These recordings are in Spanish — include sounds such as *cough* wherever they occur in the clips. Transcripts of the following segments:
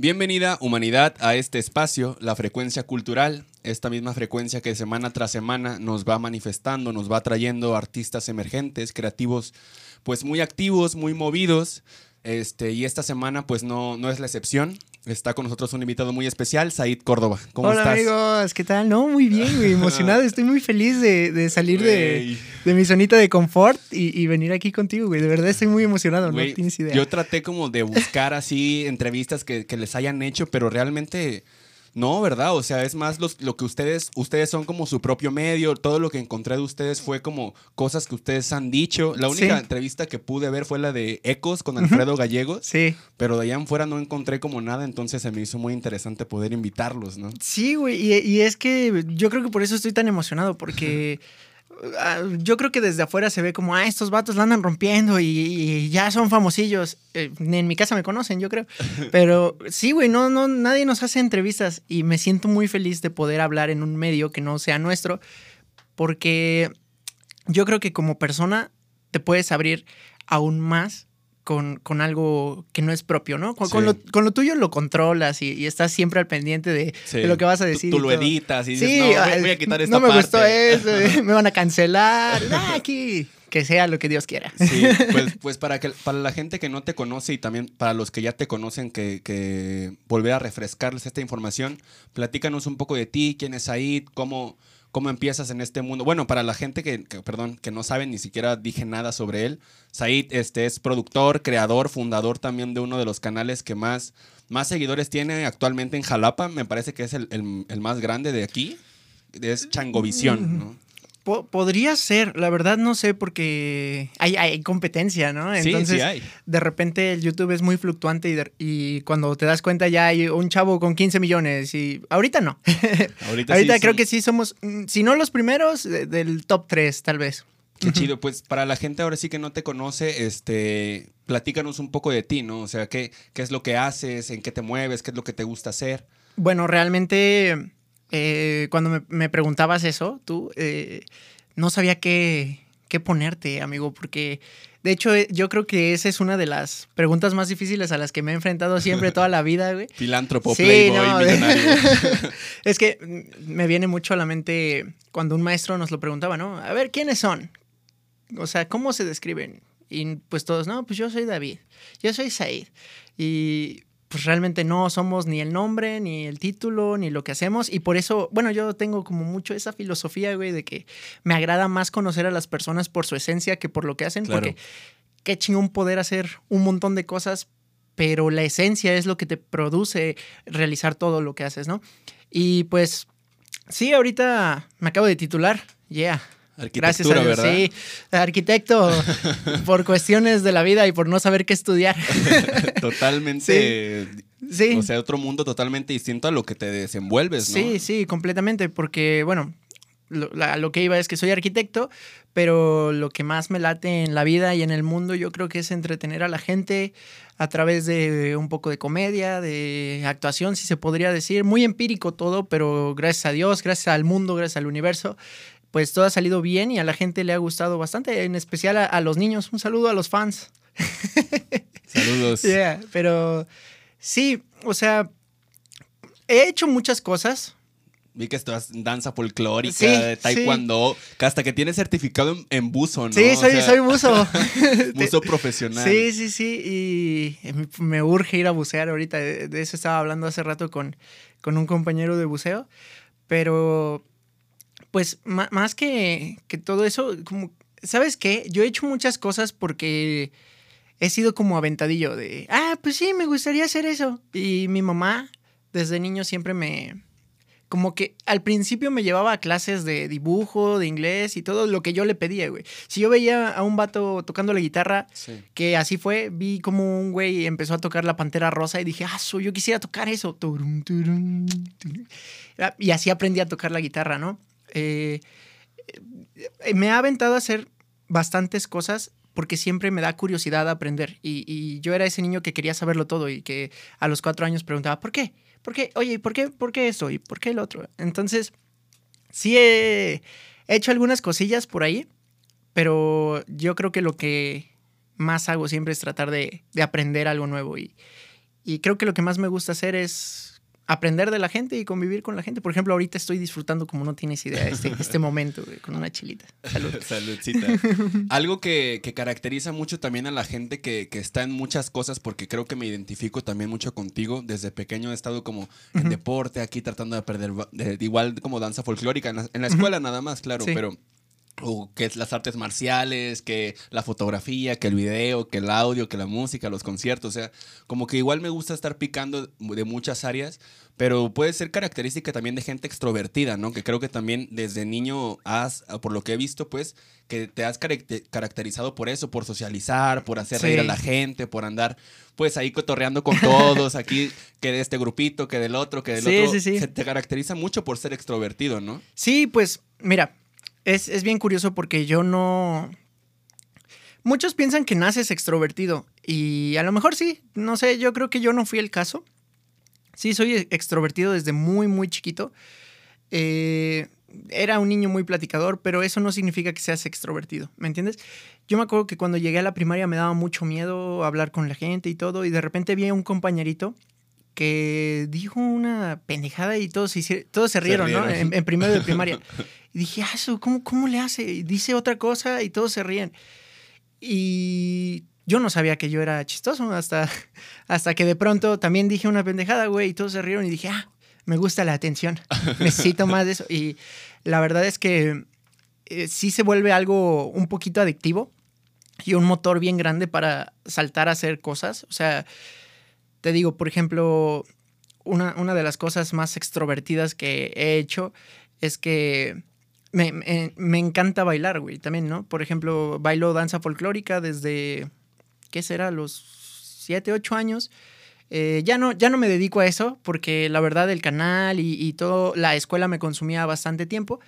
Bienvenida humanidad a este espacio, la frecuencia cultural, esta misma frecuencia que semana tras semana nos va manifestando, nos va trayendo artistas emergentes, creativos, pues muy activos, muy movidos. Este, y esta semana pues no, no es la excepción. Está con nosotros un invitado muy especial, Said Córdoba. ¿Cómo Hola estás? amigos, ¿qué tal? No, muy bien, güey, emocionado. *laughs* Estoy muy feliz de, de salir de, mi zonita de confort y, y venir aquí contigo, güey. De verdad estoy muy emocionado, Güey, no tienes idea. Yo traté como de buscar así entrevistas que, que les hayan hecho, pero realmente no, ¿verdad? O sea, es más los- lo que ustedes, ustedes son como su propio medio. Todo lo que encontré de ustedes fue como cosas que ustedes han dicho. La única Sí. entrevista que pude ver fue la de Ecos con Alfredo Gallegos, Sí. pero de allá en fuera no encontré como nada, entonces se me hizo muy interesante poder invitarlos, ¿no? Sí, güey, y, y es que yo creo que por eso estoy tan emocionado, porque *laughs* yo creo que desde afuera se ve como, ah, estos vatos la andan rompiendo y, y ya son famosillos. Eh, en mi casa me conocen, yo creo. *laughs* Pero sí, güey, no, no, nadie nos hace entrevistas y me siento muy feliz de poder hablar en un medio que no sea nuestro, porque yo creo que como persona te puedes abrir aún más con, con algo que no es propio, ¿no? Con, lo, con lo tuyo lo controlas y, y estás siempre al pendiente de, Sí. de lo que vas a Tú- decir. Tú, y lo editas y dices, Sí, no, voy- voy a quitar esta no me parte. gustó eso, me van a cancelar. Ah, *laughs* aquí, que sea lo que Dios quiera. Sí, *laughs* pues, pues para, que, para la gente que no te conoce y también para los que ya te conocen, que, que volver a refrescarles esta información, platícanos un poco de ti, quién es Said, cómo, cómo empiezas en este mundo. Bueno, para la gente que, perdón, que no sabe, ni siquiera dije nada sobre él. Said este, es productor, creador, fundador también de uno de los canales que más, más seguidores tiene actualmente en Jalapa. Me parece que es el, el- el más grande de aquí. Es Changovisión, ¿no? Po- podría ser, la verdad no sé porque hay, hay competencia, ¿no? Sí, Entonces, sí hay. de repente el YouTube es muy fluctuante y, de- y cuando te das cuenta ya hay un chavo con 15 millones y ahorita no. *laughs* Ahorita, ahorita sí creo que sí somos, mm, si no los primeros, de- del top 3 tal vez. Qué chido, pues para la gente ahora sí que no te conoce, este, platícanos un poco de ti, ¿no? O sea, ¿qué, qué es lo que haces, en qué te mueves, qué es lo que te gusta hacer. Bueno, realmente eh, cuando me, me preguntabas eso, tú, eh, no sabía qué, qué ponerte, amigo, porque de hecho eh, yo creo que esa es una de las preguntas más difíciles a las que me he enfrentado siempre toda la vida, güey. *laughs* Filántropo, Sí, playboy, no, millonario. *laughs* es que me viene mucho a la mente cuando un maestro nos lo preguntaba, ¿no? A ver, ¿quiénes son? O sea, ¿cómo se describen? Y pues todos, no, pues yo soy David, yo soy Said. Y pues realmente no somos ni el nombre, ni el título, ni lo que hacemos. Y por eso, bueno, yo tengo como mucho esa filosofía, güey, de que me agrada más conocer a las personas por su esencia que por lo que hacen. Claro. Porque qué chingón poder hacer un montón de cosas, pero la esencia es lo que te produce realizar todo lo que haces, ¿no? Y pues, sí, ahorita me acabo de titular, yeah. Gracias a Dios, ¿verdad? sí. Arquitecto, *laughs* por cuestiones de la vida y por no saber qué estudiar. *laughs* Totalmente, Sí. o sea, otro mundo totalmente distinto a lo que te desenvuelves, ¿no? Sí, sí, completamente, porque, bueno, lo, la- lo que iba es que soy arquitecto, pero lo que más me late en la vida y en el mundo yo creo que es entretener a la gente a través de un poco de comedia, de actuación, si se podría decir, muy empírico todo, pero gracias a Dios, gracias al mundo, gracias al universo. Pues todo ha salido bien y a la gente le ha gustado bastante, en especial a, a los niños. Un saludo a los fans. *laughs* Saludos. Yeah, pero sí, o sea, he hecho muchas cosas. Vi que estás en danza folclórica, Sí, de sí. taekwondo, que hasta que tienes certificado en, en buzo, ¿no? Sí, O soy, sea, soy buzo. *laughs* *laughs* buzo profesional. Sí, sí, sí. Y me- urge ir a bucear ahorita. De de eso estaba hablando hace rato con, con un compañero de buceo. Pero, pues, más que, que todo eso, como, ¿sabes qué? Yo he hecho muchas cosas porque he sido como aventadillo de, ah, pues sí, me gustaría hacer eso. Y mi mamá, desde niño, siempre me... Como que al principio me llevaba a clases de dibujo, de inglés y todo lo que yo le pedía, güey. Si yo veía a un vato tocando la guitarra, Sí. que así fue, vi como un güey empezó a tocar la Pantera Rosa y dije, ah, yo quisiera tocar eso. Turum. Y así aprendí a tocar la guitarra, ¿no? Eh, eh, me ha aventado a hacer bastantes cosas porque siempre me da curiosidad aprender. Y, yo era ese niño que quería saberlo todo y que a los cuatro años preguntaba, ¿por qué? ¿Por qué? Oye, ¿y por qué, por qué esto? ¿Y por qué el otro? Entonces, sí he hecho algunas cosillas por ahí, pero yo creo que lo que más hago siempre es tratar de, de aprender algo nuevo Y creo que lo que más me gusta hacer es aprender de la gente y convivir con la gente. Por ejemplo, ahorita estoy disfrutando como no tienes idea este, *laughs* este momento, güey, con una chilita. Salud. *laughs* Saludcita. Algo que, que, caracteriza mucho también a la gente que, que, está en muchas cosas, porque creo que me identifico también mucho contigo. Desde pequeño he estado como en deporte, aquí tratando de aprender, de, igual como danza folclórica, en la, en la escuela nada más, claro, sí. pero o que es las artes marciales, que la fotografía, que el video, que el audio, que la música, los conciertos, o sea, como que igual me gusta estar picando de muchas áreas, pero puede ser característica también de gente extrovertida, ¿no? Que creo que también desde niño has, por lo que he visto, pues, que te has caracterizado por eso, por socializar, por hacer reír a la gente, por andar, pues, ahí cotorreando con todos, aquí, que de este grupito, que del otro, que del sí, otro. Sí, sí. Se te caracteriza mucho por ser extrovertido, ¿no? Sí, pues, mira, es, es, bien curioso porque yo no. Muchos piensan que naces extrovertido. Y a lo mejor sí. No sé, yo creo que yo no fui el caso. Sí, soy extrovertido desde muy, muy chiquito. Eh, era un niño muy platicador, pero eso no significa que seas extrovertido, ¿me entiendes? Yo me acuerdo que cuando llegué a la primaria me daba mucho miedo hablar con la gente y todo, y de repente vi a un compañerito que dijo una pendejada y todos se, todos se rieron, se rieron. ¿no? En, en, primero de primaria. *laughs* Y dije, ah, ¿cómo, ¿cómo le hace? Y dice otra cosa y todos se ríen. Y yo no sabía que yo era chistoso hasta, *laughs* hasta que de pronto también dije una pendejada, güey, y todos se rieron y dije, ah, me gusta la atención, *laughs* necesito más de eso. Y la verdad es que eh, sí se vuelve algo un poquito adictivo y un motor bien grande para saltar a hacer cosas. O sea, te digo, por ejemplo, una, una de las cosas más extrovertidas que he hecho es que me, me, encanta bailar, güey, también, ¿no? Por ejemplo, bailo danza folclórica desde, ¿qué será? Los 7, 8 años. Eh, ya, no, ya no me dedico a eso porque la verdad el canal y, y todo, la escuela me consumía bastante tiempo,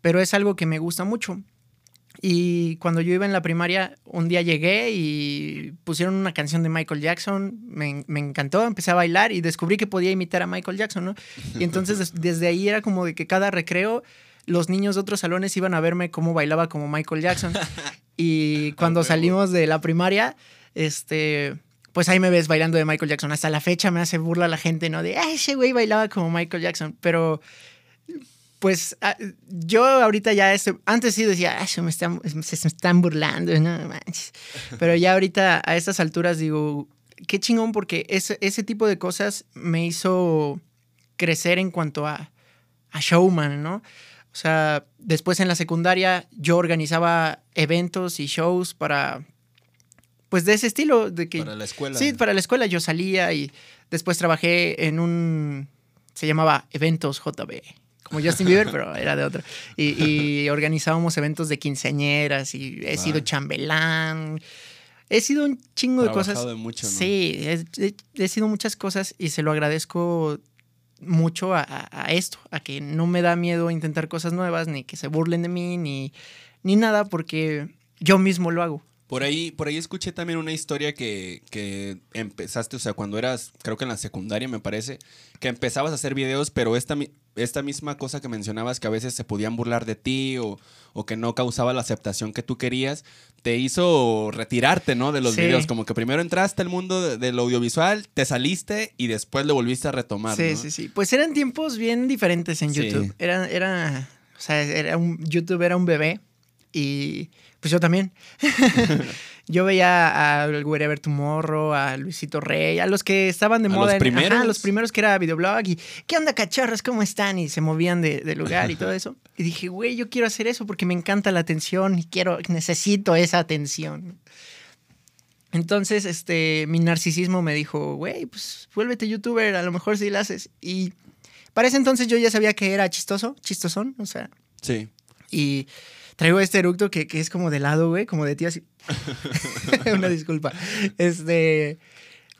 pero es algo que me gusta mucho. Y cuando yo iba en la primaria, un día llegué y pusieron una canción de Michael Jackson, me, me, encantó, empecé a bailar y descubrí que podía imitar a Michael Jackson, ¿no? Y entonces des, *laughs* desde ahí era como de que cada recreo los niños de otros salones iban a verme cómo bailaba como Michael Jackson. *laughs* Y cuando salimos de la primaria, este, pues ahí me ves bailando de Michael Jackson. Hasta la fecha me hace burla la gente, ¿no? De, ese güey bailaba como Michael Jackson. Pero, pues yo ahorita ya, este, antes sí decía, ah, se, me están, se, se están burlando, no manches. Pero ya ahorita a estas alturas digo, qué chingón, porque ese, ese tipo de cosas me hizo crecer en cuanto a, a showman, ¿no? O sea, después en la secundaria yo organizaba eventos y shows para, pues de ese estilo. De que, para la escuela. Sí, para la escuela yo salía y después trabajé en un, se llamaba Eventos JB, como Justin Bieber, pero era de otro. Y, y, organizábamos eventos de quinceañeras y he sido chambelán. He sido un chingo de cosas. De mucho, ¿no? Sí, he, he, he sido muchas cosas y se lo agradezco mucho a, a, esto, a que no me da miedo intentar cosas nuevas, ni que se burlen de mí, ni, ni nada, porque yo mismo lo hago. Por ahí, por ahí escuché también una historia que, que, empezaste, o sea, cuando eras, creo que en la secundaria me parece, que empezabas a hacer videos, pero esta, esta misma cosa que mencionabas, que a veces se podían burlar de ti o, o que no causaba la aceptación que tú querías, te hizo retirarte, ¿no? De los sí. videos. Como que primero entraste al mundo de, del audiovisual, te saliste y después lo volviste a retomar. Sí, ¿no? sí, sí. Pues eran tiempos bien diferentes en YouTube. Sí. Era, era, o sea, era un, YouTube era un bebé y pues yo también. *laughs* yo veía a Wherever Tomorrow, a Luisito Rey, a los que estaban de ¿A moda. Los en, primeros. Ajá, los primeros que era videoblog y ¿qué onda cachorros? ¿Cómo están? Y se movían de, de lugar y todo eso. Y dije, güey, yo quiero hacer eso porque me encanta la atención y quiero, necesito esa atención. Entonces, este, mi narcisismo me dijo, güey, pues vuélvete youtuber, a lo mejor sí la haces. Y para ese entonces yo ya sabía que era chistoso, chistosón, o sea. Sí. Y traigo este eructo que, que es como de lado, güey, como de tío así. *laughs* Una disculpa. Este.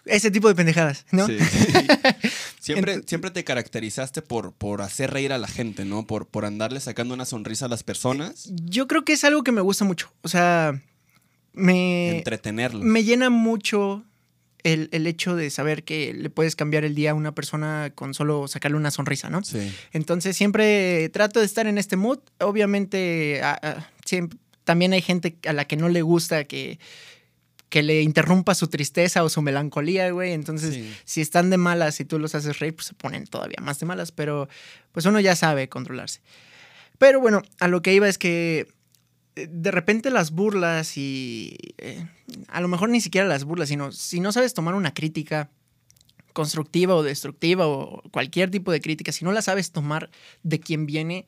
Ese tipo de pendejadas, ¿no? Sí, sí. *laughs* Siempre, Entonces, siempre te caracterizaste por, por hacer reír a la gente, ¿no? Por, por andarle sacando una sonrisa a las personas. Yo creo que es algo que me gusta mucho. O sea, me. Entretenerlos. Me llena mucho el, el, hecho de saber que le puedes cambiar el día a una persona con solo sacarle una sonrisa, ¿no? Sí. Entonces siempre trato de estar en este mood. Obviamente, a, a, siempre, también hay gente a la que no le gusta que que le interrumpa su tristeza o su melancolía, güey. Entonces, si están de malas y tú los haces reír, pues se ponen todavía más de malas, pero pues uno ya sabe controlarse. Pero bueno, a lo que iba es que eh, de repente las burlas y eh, a lo mejor ni siquiera las burlas, sino si no sabes tomar una crítica constructiva o destructiva o cualquier tipo de crítica, si no la sabes tomar de quien viene,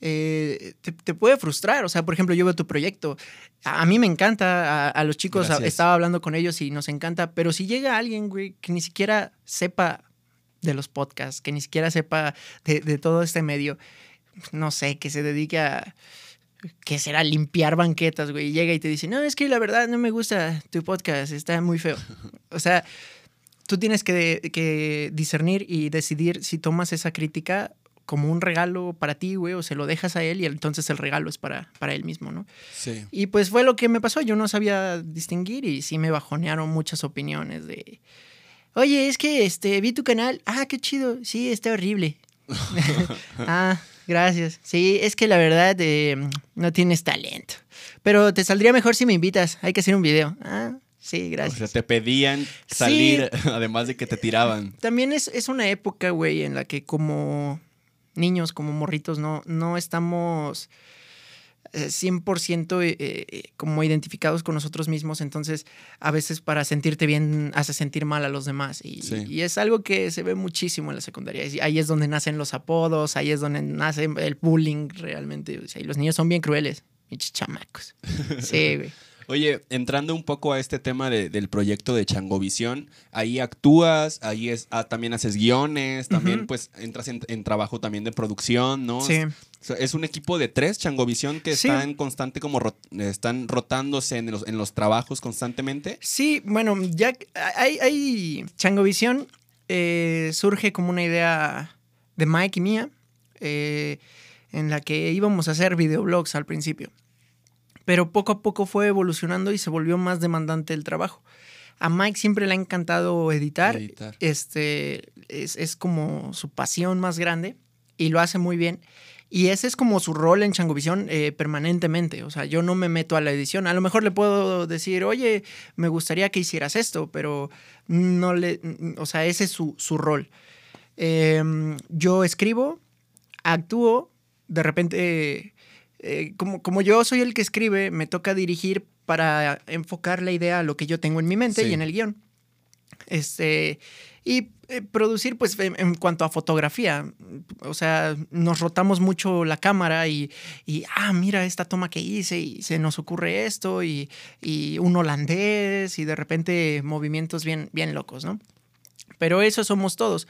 eh, te, puede frustrar. O sea, por ejemplo, yo veo tu proyecto. A, mí me encanta, a, los chicos estaba hablando con ellos y nos encanta, pero si llega alguien, güey, que ni siquiera sepa de los podcasts, que ni siquiera sepa de, todo este medio, no sé, que se dedique a que será limpiar banquetas, güey, y llega y te dice, no, es que la verdad no me gusta tu podcast, está muy feo. *laughs* O sea, tú tienes que, que discernir y decidir si tomas esa crítica como un regalo para ti, güey, o se lo dejas a él y entonces el regalo es para, para él mismo, ¿no? Sí. Y pues fue lo que me pasó, yo no sabía distinguir y sí me bajonearon muchas opiniones de, oye, es que este, vi tu canal, ah, qué chido, sí, está horrible. *laughs* ah, gracias. Sí, es que la verdad eh, no tienes talento, pero te saldría mejor si me invitas, hay que hacer un video. Ah, Sí, gracias. O sea, te pedían salir, *laughs* además de que te tiraban. También es, es una época, güey, en la que como niños, como morritos, no, no estamos 100% eh, eh, como identificados con nosotros mismos, entonces a veces para sentirte bien hace sentir mal a los demás y, es algo que se ve muchísimo en la secundaria. Ahí es donde nacen los apodos, ahí es donde nace el bullying realmente. y los niños son bien crueles, mis chamacos. Sí, güey. Oye, entrando un poco a este tema del proyecto de Changovisión, ahí actúas, ahí es, ah, también haces guiones, también pues entras en, trabajo también de producción, ¿no? Sí. Es un equipo de tres, Changovisión, que están constante como están rotándose en los, en los trabajos constantemente. Sí, bueno, ya hay, hay Changovisión eh, surge como una idea de Mike y mía, eh, en la que íbamos a hacer videoblogs al principio pero poco a poco fue evolucionando y se volvió más demandante el trabajo. A Mike siempre le ha encantado editar. Este es, como su pasión más grande y lo hace muy bien. Y ese es como su rol en Changovisión eh, permanentemente. O sea, yo no me meto a la edición. A lo mejor le puedo decir, oye, me gustaría que hicieras esto, pero no le. O sea, ese es su, rol. Em, yo escribo, actúo, de repente eh, como, como yo soy el que escribe, me toca dirigir para enfocar la idea a lo que yo tengo en mi mente y en el guion. Este, y eh, producir, pues, en, cuanto a fotografía. O sea, nos rotamos mucho la cámara y, ah, mira esta toma que hice y se nos ocurre esto y, y un holandés y de repente movimientos bien, bien locos, ¿no? Pero eso somos todos.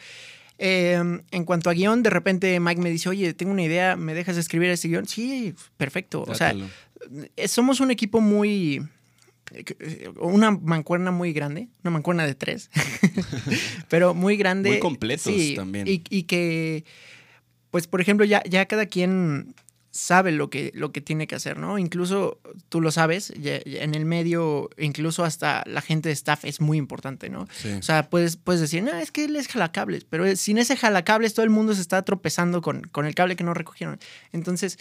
Em, en cuanto a guion, de repente Mike me dice, oye, tengo una idea, ¿me dejas escribir ese guion? Sí, perfecto. O sea, eh, somos un equipo muy... Eh, una mancuerna muy grande, una mancuerna de tres, *laughs* pero muy grande. Muy completos también. Y, y, que, pues, por ejemplo, ya, ya cada quien sabe lo que, lo que tiene que hacer, ¿no? Incluso tú lo sabes, en el medio, incluso hasta la gente de staff es muy importante, ¿no? O sea, puedes, puedes decir, no, es que él es jalacables, pero sin ese jalacables todo el mundo se está tropezando con, con el cable que no recogieron. Entonces,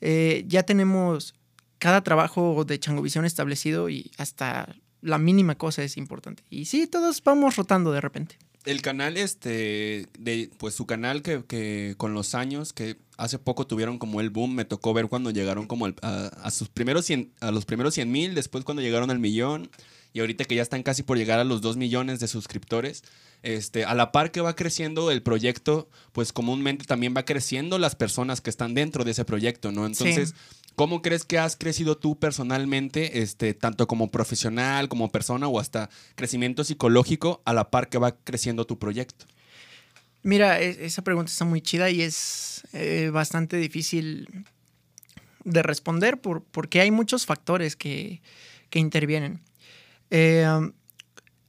eh, ya tenemos cada trabajo de Changovisión establecido y hasta la mínima cosa es importante. Y sí, todos vamos rotando de repente el canal, este, de, pues su canal que, que, con los años, que hace poco tuvieron como el boom, me tocó ver cuando llegaron como a, sus primeros 100, a los primeros 100 mil, después cuando llegaron al millón, y ahorita que ya están casi por llegar a los 2 millones de suscriptores, este, a la par que va creciendo el proyecto, pues comúnmente también va creciendo las personas que están dentro de ese proyecto, ¿no? Entonces, ¿Cómo crees que has crecido tú personalmente, este, tanto como profesional, como persona o hasta crecimiento psicológico a la par que va creciendo tu proyecto? Mira, e, esa pregunta está muy chida y es eh, bastante difícil de responder por, porque hay muchos factores que, intervienen. Eh,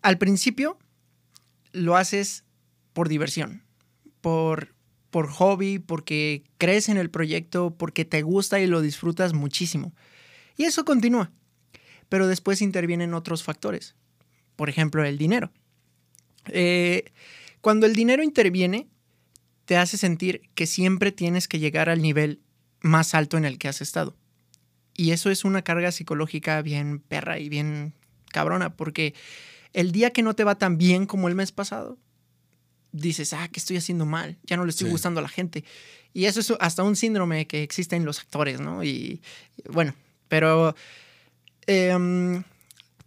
al principio lo haces por diversión, por, por hobby, porque crees en el proyecto, porque te gusta y lo disfrutas muchísimo. Y eso continúa. Pero después intervienen otros factores. Por ejemplo, el dinero. Eh, cuando el dinero interviene, te hace sentir que siempre tienes que llegar al nivel más alto en el que has estado. Y eso es una carga psicológica bien perra y bien cabrona, porque el día que no te va tan bien como el mes pasado, dices, ah, ¿qué estoy haciendo mal? Ya no le estoy Sí. gustando a la gente. Y eso es hasta un síndrome que existe en los actores, ¿no? Y bueno, pero em,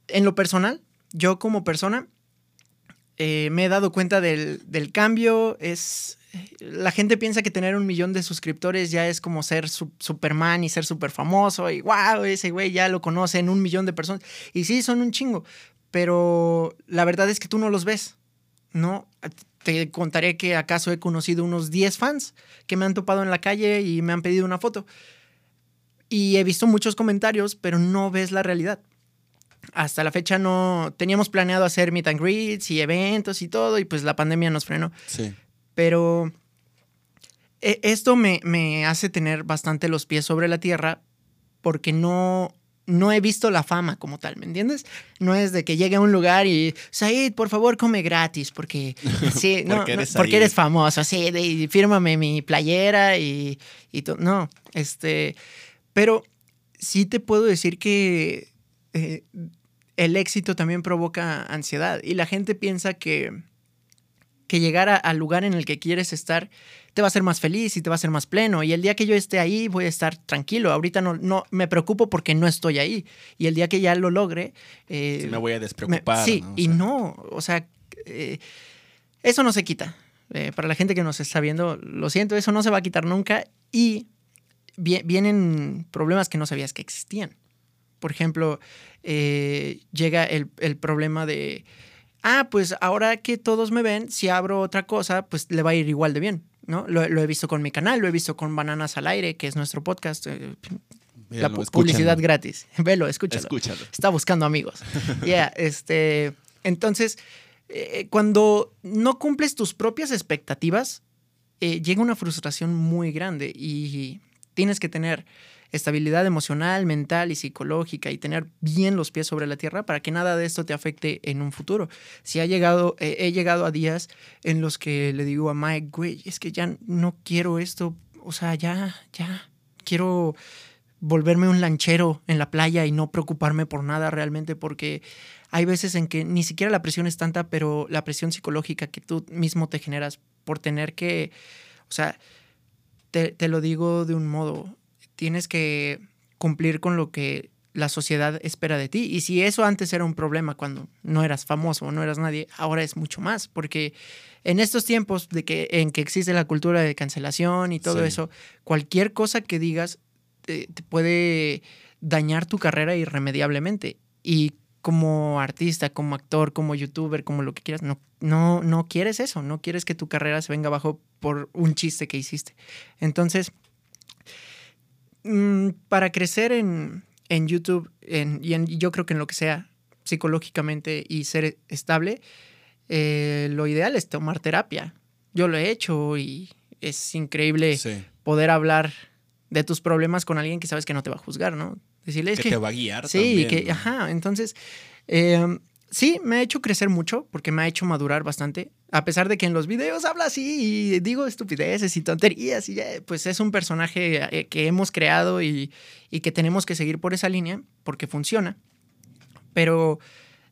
en lo personal, yo como persona eh, me he dado cuenta del, del cambio. Es. La gente piensa que tener un millón de suscriptores ya es como ser su- Superman y ser súper famoso. Y wow, ese güey ya lo conocen un millón de personas. Y sí, son un chingo. Pero la verdad es que tú no los ves. No. Te contaré que acaso he conocido unos 10 fans que me han topado en la calle y me han pedido una foto. Y he visto muchos comentarios, pero no ves la realidad hasta la fecha no teníamos planeado hacer meet and greets y eventos y todo, y pues la pandemia nos frenó. Sí. Pero e- esto me, me hace tener bastante los pies sobre la tierra porque no, no he visto la fama como tal, ¿me entiendes? No es de que llegue a un lugar y, Said, por favor, come gratis, porque, *laughs* sí, no, Porque no, eres porque Said. eres famoso, sí, de- y fírmame mi playera y, y to- no, este, pero sí te puedo decir que eh, el éxito también provoca ansiedad y la gente piensa que, que llegar a- al lugar en el que quieres estar te va a hacer más feliz y te va a hacer más pleno. Y el día que yo esté ahí voy a estar tranquilo. Ahorita no, no me preocupo porque no estoy ahí. Y el día que ya lo logre... eh, Sí, me voy a me- despreocupar. sí, ¿no? O y no, o sea, eh, eso no se quita. Eh, para la gente que nos está viendo, lo siento, eso no se va a quitar nunca. Y vi- vienen problemas que no sabías que existían. Por ejemplo, llega el, el problema de, ah, pues ahora que todos me ven, si abro otra cosa, pues le va a ir igual de bien. ¿no? Lo, lo he visto con mi canal, lo he visto con Bananas al Aire, que es nuestro podcast. eh, la pu- publicidad gratis. *laughs* Velo, escúchalo Escúchalo. está buscando amigos. *laughs* Ya, este. Entonces, eh, cuando no cumples tus propias expectativas, eh, llega una frustración muy grande y tienes que tener estabilidad emocional, mental y psicológica y tener bien los pies sobre la tierra para que nada de esto te afecte en un futuro. Si ha llegado, eh, he llegado a días en los que le digo a Mike, güey, es que ya no quiero esto, o sea, ya, ya, quiero volverme un lanchero en la playa y no preocuparme por nada realmente porque hay veces en que ni siquiera la presión es tanta, pero la presión psicológica que tú mismo te generas por tener que, o sea, te, te lo digo de un modo, tienes que cumplir con lo que la sociedad espera de ti. Y si eso antes era un problema cuando no eras famoso o no eras nadie, ahora es mucho más, porque en estos tiempos de que, en que existe la cultura de cancelación y todo Sí. eso, cualquier cosa que digas eh, te puede dañar tu carrera irremediablemente. Y como artista, como actor, como youtuber, como lo que quieras, no, no, no quieres eso, no quieres que tu carrera se venga abajo por un chiste que hiciste. Entonces, mm, para crecer en, en YouTube, en- y en- yo creo que en lo que sea psicológicamente y ser estable, eh, lo ideal es tomar terapia. Yo lo he hecho y es increíble Sí. poder hablar de tus problemas con alguien que sabes que no te va a juzgar, ¿no? Decirle, es que, que, te va a guiar Sí, también, que, ¿no? ajá, entonces, eh, sí, me ha hecho crecer mucho porque me ha hecho madurar bastante, a pesar de que en los videos habla así y digo estupideces y tonterías y pues es un personaje eh, que hemos creado y, que tenemos que seguir por esa línea porque funciona, pero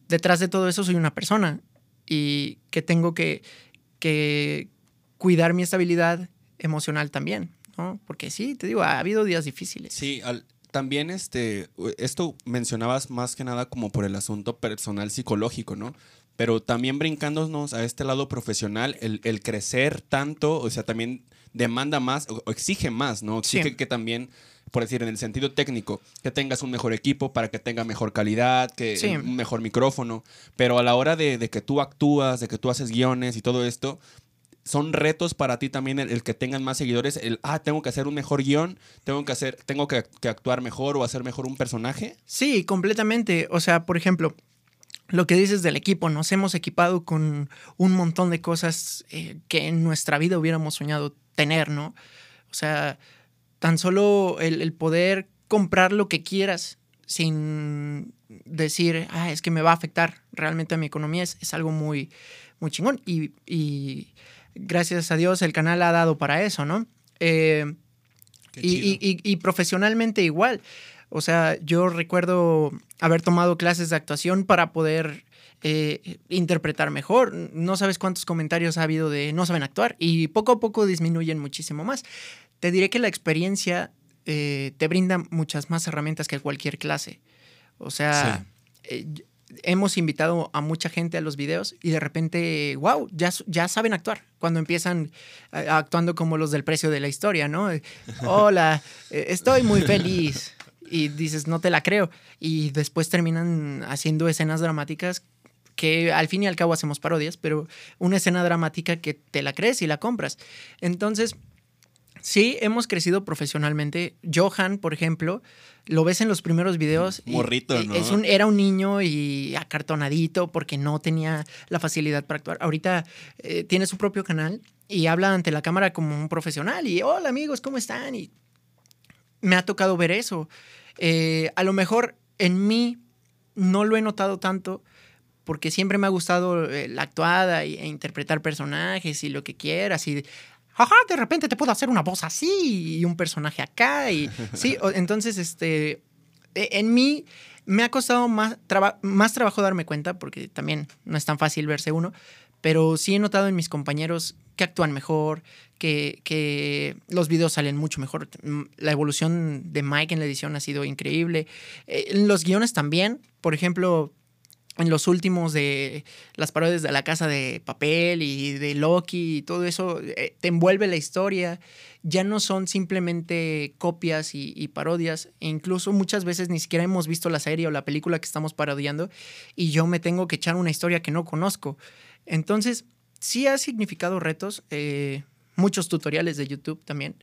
detrás de todo eso soy una persona y que tengo que, que cuidar mi estabilidad emocional también, ¿no? Porque sí, te digo, ha habido días difíciles. Sí, al- también este, esto mencionabas más que nada como por el asunto personal psicológico, ¿no? Pero también brincándonos a este lado profesional, el, el crecer tanto, o sea, también demanda más o, o exige más, ¿no? Exige Sí. que también, por decir, en el sentido técnico, que tengas un mejor equipo para que tenga mejor calidad, que Sí. un mejor micrófono. Pero a la hora de, de que tú actúas, de que tú haces guiones y todo esto, son retos para ti también el, que tengan más seguidores, el, ah, tengo que hacer un mejor guion, tengo que hacer, tengo que, actuar mejor o hacer mejor un personaje. Sí, completamente. O sea, por ejemplo, lo que dices del equipo, nos hemos equipado con un montón de cosas eh, que en nuestra vida hubiéramos soñado tener, ¿no? O sea, tan solo el, poder comprar lo que quieras sin decir, ah, es que me va a afectar realmente a mi economía, es, es algo muy, muy chingón. Y gracias a Dios el canal ha dado para eso, ¿no? Eh, y, y- y- y profesionalmente igual. O sea, yo recuerdo haber tomado clases de actuación para poder eh, interpretar mejor. No sabes cuántos comentarios ha habido de no saben actuar y poco a poco disminuyen muchísimo más. Te diré que la experiencia eh, te brinda muchas más herramientas que cualquier clase. O sea, eh, hemos invitado a mucha gente a los videos y de repente, wow, ya, saben actuar. Cuando empiezan actuando como los del precio de la historia, ¿no? Hola, estoy muy feliz y dices, no te la creo. Y después terminan haciendo escenas dramáticas que al fin y al cabo hacemos parodias, pero una escena dramática que te la crees y la compras. Entonces, sí, hemos crecido profesionalmente. Johan, por ejemplo, lo ves en los primeros videos. Morrito, ¿no? Es un, era un niño y acartonadito porque no tenía la facilidad para actuar. Ahorita eh, tiene su propio canal y habla ante la cámara como un profesional y, hola amigos, ¿cómo están? Y me ha tocado ver eso. Eh, a lo mejor en mí no lo he notado tanto porque siempre me ha gustado eh, la actuada e interpretar personajes y lo que quieras y ajá, de repente te puedo hacer una voz así y un personaje acá y *laughs* sí, entonces este e, en mí me ha costado más, más trabajo darme cuenta porque también no es tan fácil verse uno, pero sí he notado en mis compañeros que actúan mejor, que, los videos salen mucho mejor. Mm, la evolución de Mike en la edición ha sido increíble. Eh, en los guiones también, por ejemplo, en los últimos de las parodias de la casa de papel y de Loki y todo eso, eh, te envuelve la historia. Ya no son simplemente copias y, parodias. E incluso muchas veces ni siquiera hemos visto la serie o la película que estamos parodiando y yo me tengo que echar una historia que no conozco. Entonces, sí ha significado retos, eh, muchos tutoriales de YouTube también,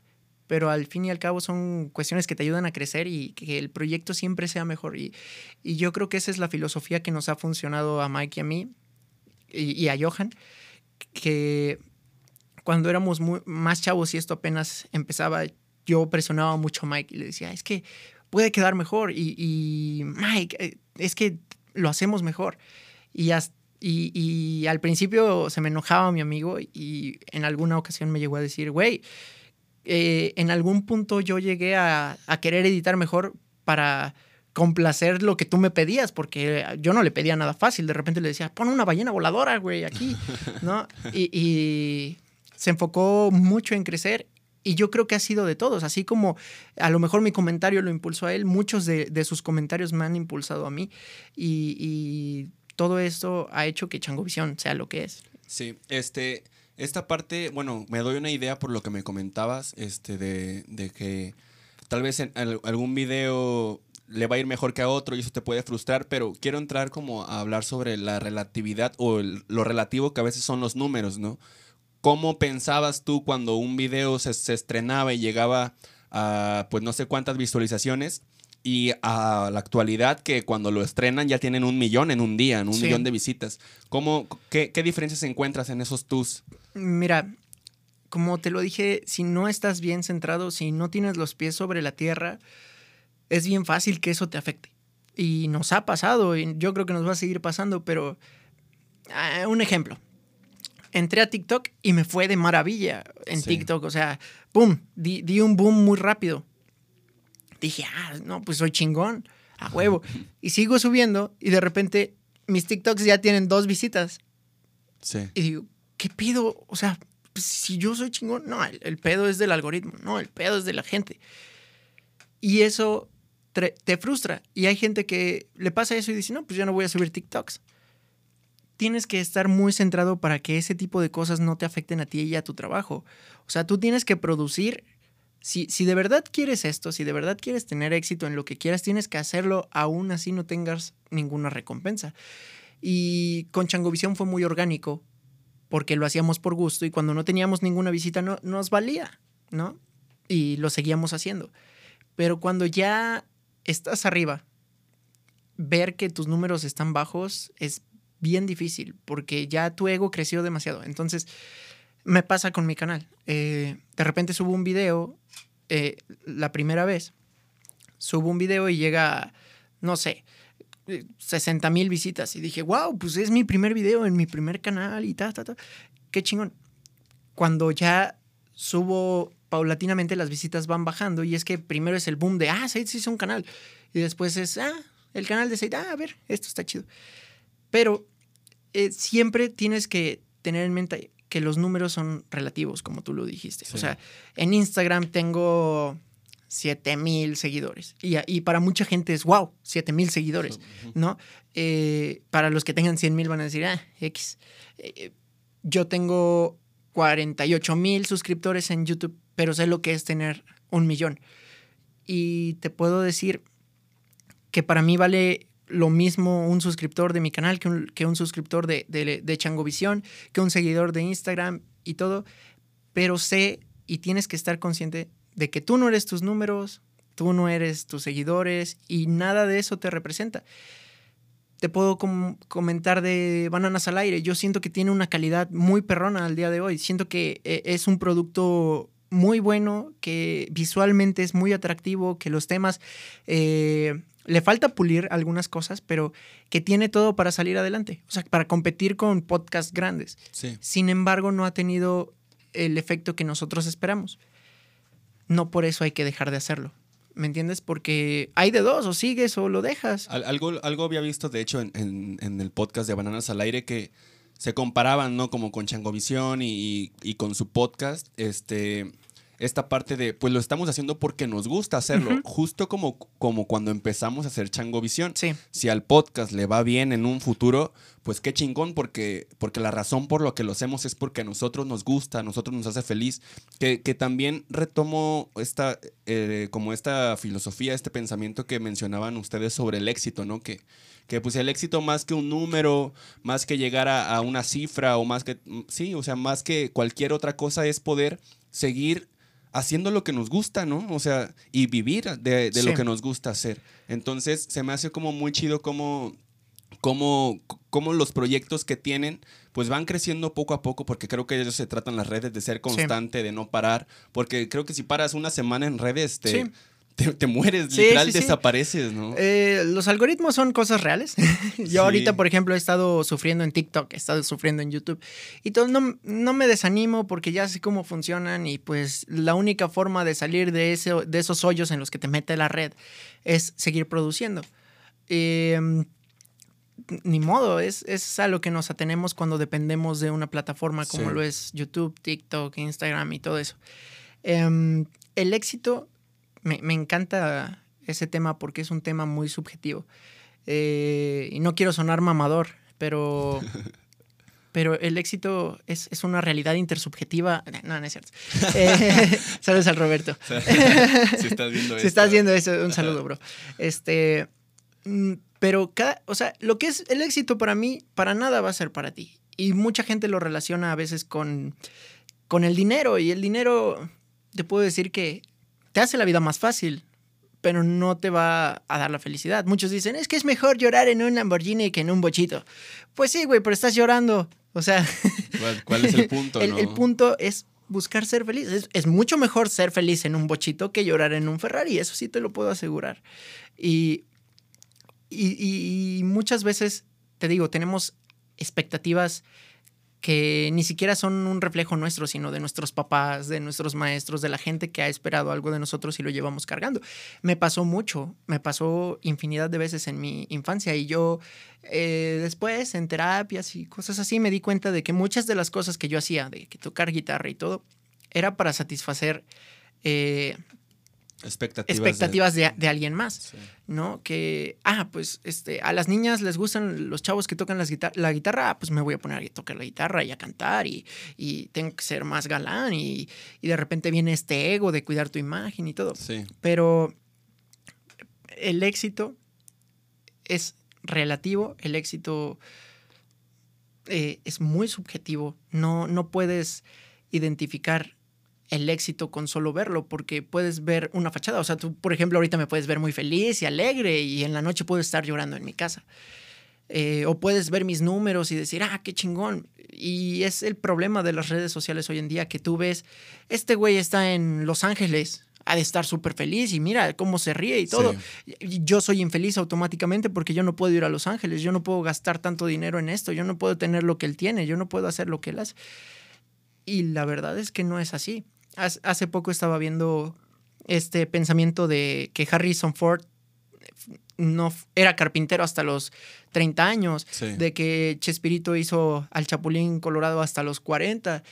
pero al fin y al cabo son cuestiones que te ayudan a crecer y que el proyecto siempre sea mejor. Y, yo creo que esa es la filosofía que nos ha funcionado a Mike y a mí y, a Johan, que cuando éramos más chavos y esto apenas empezaba, yo presionaba mucho a Mike y le decía, es que puede quedar mejor y, y Mike, eh, es que lo hacemos mejor. Y y, al principio se me enojaba mi amigo y en alguna ocasión me llegó a decir, güey, eh, en algún punto yo llegué a, querer editar mejor para complacer lo que tú me pedías, porque yo no le pedía nada fácil. De repente le decía, pon una ballena voladora, güey, aquí, *laughs* ¿no? Y, se enfocó mucho en crecer y yo creo que ha sido de todos, así como a lo mejor mi comentario lo impulsó a él, muchos de, sus comentarios me han impulsado a mí y todo esto ha hecho que Changovisión sea lo que es. Sí, este, esta parte, bueno, me doy una idea por lo que me comentabas, este, de, de que tal vez en algún video le va a ir mejor que a otro y eso te puede frustrar, pero quiero entrar como a hablar sobre la relatividad o lo relativo que a veces son los números, ¿no? ¿Cómo pensabas tú cuando un video se, se estrenaba y llegaba a, pues no sé cuántas visualizaciones? Y a la actualidad que cuando lo estrenan ya tienen un millón en un día, en un millón de visitas. ¿Cómo, qué, qué, diferencias encuentras en esos tus? Mira, como te lo dije, si no estás bien centrado, si no tienes los pies sobre la tierra, es bien fácil que eso te afecte. Y nos ha pasado, y yo creo que nos va a seguir pasando, pero ah, un ejemplo. Entré a TikTok y me fue de maravilla en TikTok, o sea, ¡pum! di un boom muy rápido dije, ah, no, pues soy chingón, a huevo. Y sigo subiendo y de repente mis TikToks ya tienen dos visitas. Sí. Y digo, ¿qué pido? O sea, pues, si yo soy chingón, no, el, pedo es del algoritmo, no, el pedo es de la gente. Y eso te, frustra. Y hay gente que le pasa eso y dice, no, pues ya no voy a subir TikToks. Tienes que estar muy centrado para que ese tipo de cosas no te afecten a ti y a tu trabajo. O sea, tú tienes que producir si, de verdad quieres esto, si de verdad quieres tener éxito en lo que quieras, tienes que hacerlo aún así no tengas ninguna recompensa. Y con Changovisión fue muy orgánico porque lo hacíamos por gusto y cuando no teníamos ninguna visita no, nos valía, ¿no? Y lo seguíamos haciendo. Pero cuando ya estás arriba, ver que tus números están bajos es bien difícil porque ya tu ego creció demasiado. Entonces, me pasa con mi canal. Eh, de repente subo un video, eh, la primera vez, subo un video y llega, no sé, 60 mil visitas. Y dije, wow, pues es mi primer video en mi primer canal y ta, ta, ta. Qué chingón. Cuando ya subo paulatinamente, las visitas van bajando y es que primero es el boom de, ah, sí, sí es un canal. Y después es, ah, el canal de Said, ah, a ver, esto está chido. Pero eh, siempre tienes que tener en mente que los números son relativos, como tú lo dijiste. O sea, en Instagram tengo 7000 mil seguidores. Y, para mucha gente es, wow, 7000 mil seguidores, ¿no? Eh, para los que tengan 100 mil van a decir, ah, X. Eh, yo tengo 48 mil suscriptores en YouTube, pero sé lo que es tener un millón. Y te puedo decir que para mí vale lo mismo un suscriptor de mi canal que un, que un suscriptor de, de, de Changovisión, que un seguidor de Instagram y todo, pero sé y tienes que estar consciente de que tú no eres tus números, tú no eres tus seguidores y nada de eso te representa. Te puedo comentar de Bananas al Aire. Yo siento que tiene una calidad muy perrona al día de hoy. Siento que eh, es un producto muy bueno, que visualmente es muy atractivo, que los temas eh, le falta pulir algunas cosas, pero que tiene todo para salir adelante, o sea, para competir con podcasts grandes. Sin embargo, no ha tenido el efecto que nosotros esperamos no por eso hay que dejar de hacerlo. ¿Me entiendes? Porque hay de dos, o sigues o lo dejas. algo, algo había visto, de hecho, en, el podcast de Bananas al Aire que se comparaban, ¿no? Como con Changovisión y, y, con su podcast, este, esta parte de, pues lo estamos haciendo porque nos gusta hacerlo, justo como, como cuando empezamos a hacer Changovisión. Sí. Si al podcast le va bien en un futuro, pues qué chingón, porque, porque la razón por lo que lo hacemos es porque a nosotros nos gusta, a nosotros nos hace feliz. Que, que también retomo esta, eh, como esta filosofía, este pensamiento que mencionaban ustedes sobre el éxito, ¿no? Que, que pues el éxito más que un número, más que llegar a, a una cifra o más que, sí, o sea, más que cualquier otra cosa es poder seguir haciendo lo que nos gusta, ¿no? O sea, y vivir de, lo que nos gusta hacer. Entonces, se me hace como muy chido como, como, como los proyectos que tienen, pues van creciendo poco a poco, porque creo que ellos se tratan las redes de ser constante, de no parar, porque creo que si paras una semana en redes, te, te, mueres, literal, desapareces, ¿no? Eh, los algoritmos son cosas reales. *laughs* Yo ahorita, por ejemplo, he estado sufriendo en TikTok, he estado sufriendo en YouTube. Y todo, no, no, me desanimo porque ya sé cómo funcionan y pues la única forma de salir de, ese, de esos hoyos en los que te mete la red es seguir produciendo. Em, ni modo, es, es a lo que nos atenemos cuando dependemos de una plataforma como lo es YouTube, TikTok, Instagram y todo eso. Em, el éxito me, encanta ese tema porque es un tema muy subjetivo. Eh, y no quiero sonar mamador, pero, *laughs* pero el éxito es, una realidad intersubjetiva. No, no es cierto. *laughs* Eh, *laughs* saludos al Roberto. si estás viendo Si estás viendo eso, un saludo, bro. Este, mm, pero cada, o sea, lo que es el éxito para mí, para nada va a ser para ti. Y mucha gente lo relaciona a veces con, con el dinero. Y el dinero, te puedo decir que te hace la vida más fácil, pero no te va a dar la felicidad. Muchos dicen, es que es mejor llorar en un Lamborghini que en un bochito. Pues sí, güey, pero estás llorando. O sea... *laughs* ¿Cuál, es el *laughs* punto? el, punto es buscar ser feliz. Es, mucho mejor ser feliz en un bochito que llorar en un Ferrari, eso sí te lo puedo asegurar. y, y muchas veces, te digo, tenemos expectativas que ni siquiera son un reflejo nuestro, sino de nuestros papás, de nuestros maestros, de la gente que ha esperado algo de nosotros y lo llevamos cargando. Me pasó mucho, me pasó infinidad de veces en mi infancia y yo eh, después en terapias y cosas así me di cuenta de que muchas de las cosas que yo hacía, de que tocar guitarra y todo, era para satisfacer eh, expectativas, de, alguien más, ¿no? Que, ah, pues este, a las niñas les gustan los chavos que tocan las la guitarra, ah, pues me voy a poner a tocar la guitarra y a cantar y, tengo que ser más galán y, de repente viene este ego de cuidar tu imagen y todo. Pero el éxito es relativo, el éxito eh, es muy subjetivo, no, no puedes identificar el éxito con solo verlo, porque puedes ver una fachada. O sea, tú, por ejemplo, ahorita me puedes ver muy feliz y alegre y en la noche puedo estar llorando en mi casa. Eh, o puedes ver mis números y decir, ah, qué chingón. Y es el problema de las redes sociales hoy en día, que tú ves, este güey está en Los Ángeles, ha de estar súper feliz y mira cómo se ríe y todo. Yo soy infeliz automáticamente porque yo no puedo ir a Los Ángeles, yo no puedo gastar tanto dinero en esto, yo no puedo tener lo que él tiene, yo no puedo hacer lo que él hace. Y la verdad es que no es así hace poco estaba viendo este pensamiento de que Harrison Ford no era carpintero hasta los 30 años, Sí. de que Chespirito hizo al Chapulín Colorado hasta los 40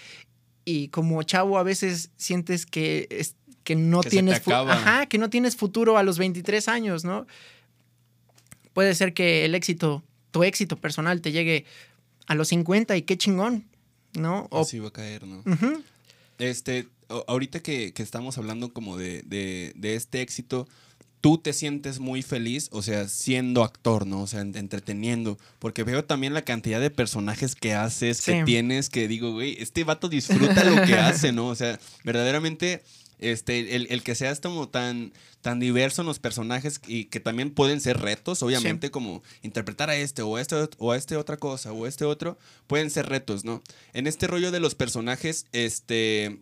y como chavo a veces sientes que es- que no Que tienes ajá, que no tienes futuro a los 23 años, ¿no? Puede ser que el éxito, tu éxito personal te llegue a los 50 y qué chingón, ¿no? O- Así va a caer, ¿no? Este, ahorita que, que estamos hablando como de, de- de este éxito, tú te sientes muy feliz, o sea, siendo actor, ¿no? O sea, en- entreteniendo. Porque veo también la cantidad de personajes que haces, que tienes, que digo, güey, este vato disfruta lo que *laughs* hace, ¿no? O sea, verdaderamente, este, el, el que seas como tan, tan diverso en los personajes y que también pueden ser retos, obviamente, como interpretar a este o a este o a este otra cosa o a este otro, pueden ser retos, ¿no? En este rollo de los personajes, este,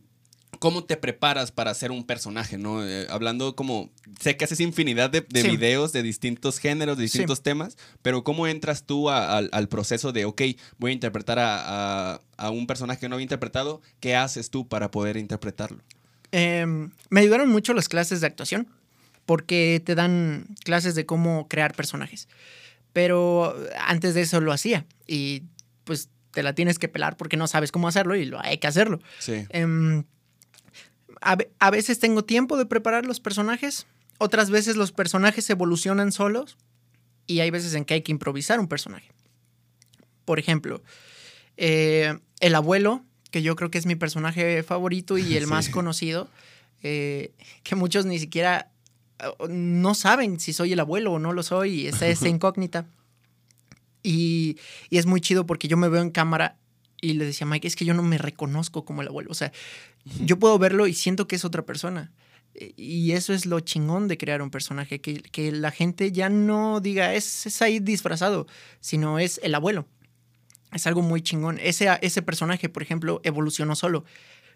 ¿cómo te preparas para hacer un personaje, no? Eh, hablando como, sé que haces infinidad de, de Sí. videos de distintos géneros, de distintos temas, pero ¿cómo entras tú a- al, al proceso de, ok, voy a interpretar a, un personaje que no había interpretado? ¿Qué haces tú para poder interpretarlo? Em, me ayudaron mucho las clases de actuación porque te dan clases de cómo crear personajes. Pero antes de eso lo hacía y pues te la tienes que pelar porque no sabes cómo hacerlo y lo hay que hacerlo. Sí. Em, a, ve- a veces tengo tiempo de preparar los personajes, otras veces los personajes evolucionan solos y hay veces en que hay que improvisar un personaje. Por ejemplo, eh, el abuelo, que yo creo que es mi personaje favorito y *laughs* el Sí. más conocido, eh, que muchos ni siquiera eh, no saben si soy el abuelo o no lo soy y está esa *laughs* incógnita. Y, y es muy chido porque yo me veo en cámara y le decía Mike, es que yo no me reconozco como el abuelo. O sea, yo puedo verlo y siento que es otra persona. E- Y eso es lo chingón de crear un personaje, que, que la gente ya no diga, es, es ahí disfrazado, sino es el abuelo. Es algo muy chingón. Ese, ese personaje, por ejemplo, evolucionó solo.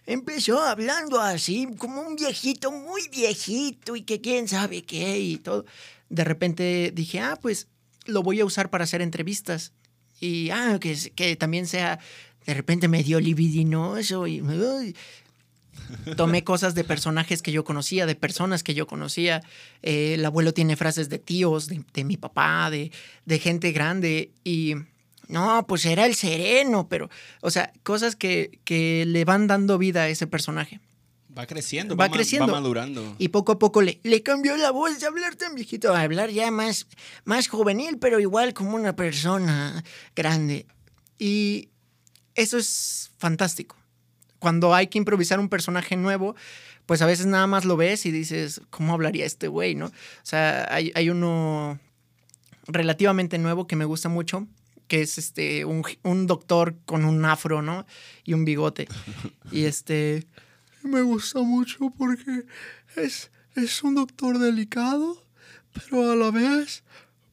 Empezó hablando así, como un viejito, muy viejito, y que quién sabe qué, y todo. De repente dije, ah, pues lo voy a usar para hacer entrevistas. Y, ah, que, que también sea de repente medio libidinoso. Y, uy. Tomé cosas de personajes que yo conocía, de personas que yo conocía. Eh, el abuelo tiene frases de tíos, de, de mi papá, de, de gente grande. Y no, pues era el sereno, pero, o sea, cosas que, que le van dando vida a ese personaje. Va creciendo, Va creciendo. Va madurando. Y poco a poco le, le cambió la voz de hablar tan viejito a hablar ya más, más juvenil, pero igual como una persona grande. Y eso es fantástico. Cuando hay que improvisar un personaje nuevo, pues a veces nada más lo ves y dices, ¿cómo hablaría este güey, no? O sea, hay, hay uno relativamente nuevo que me gusta mucho, que es este un, un doctor con un afro, ¿no? Y un bigote. *laughs* Y este me gusta mucho porque es, es un doctor delicado, pero a la vez,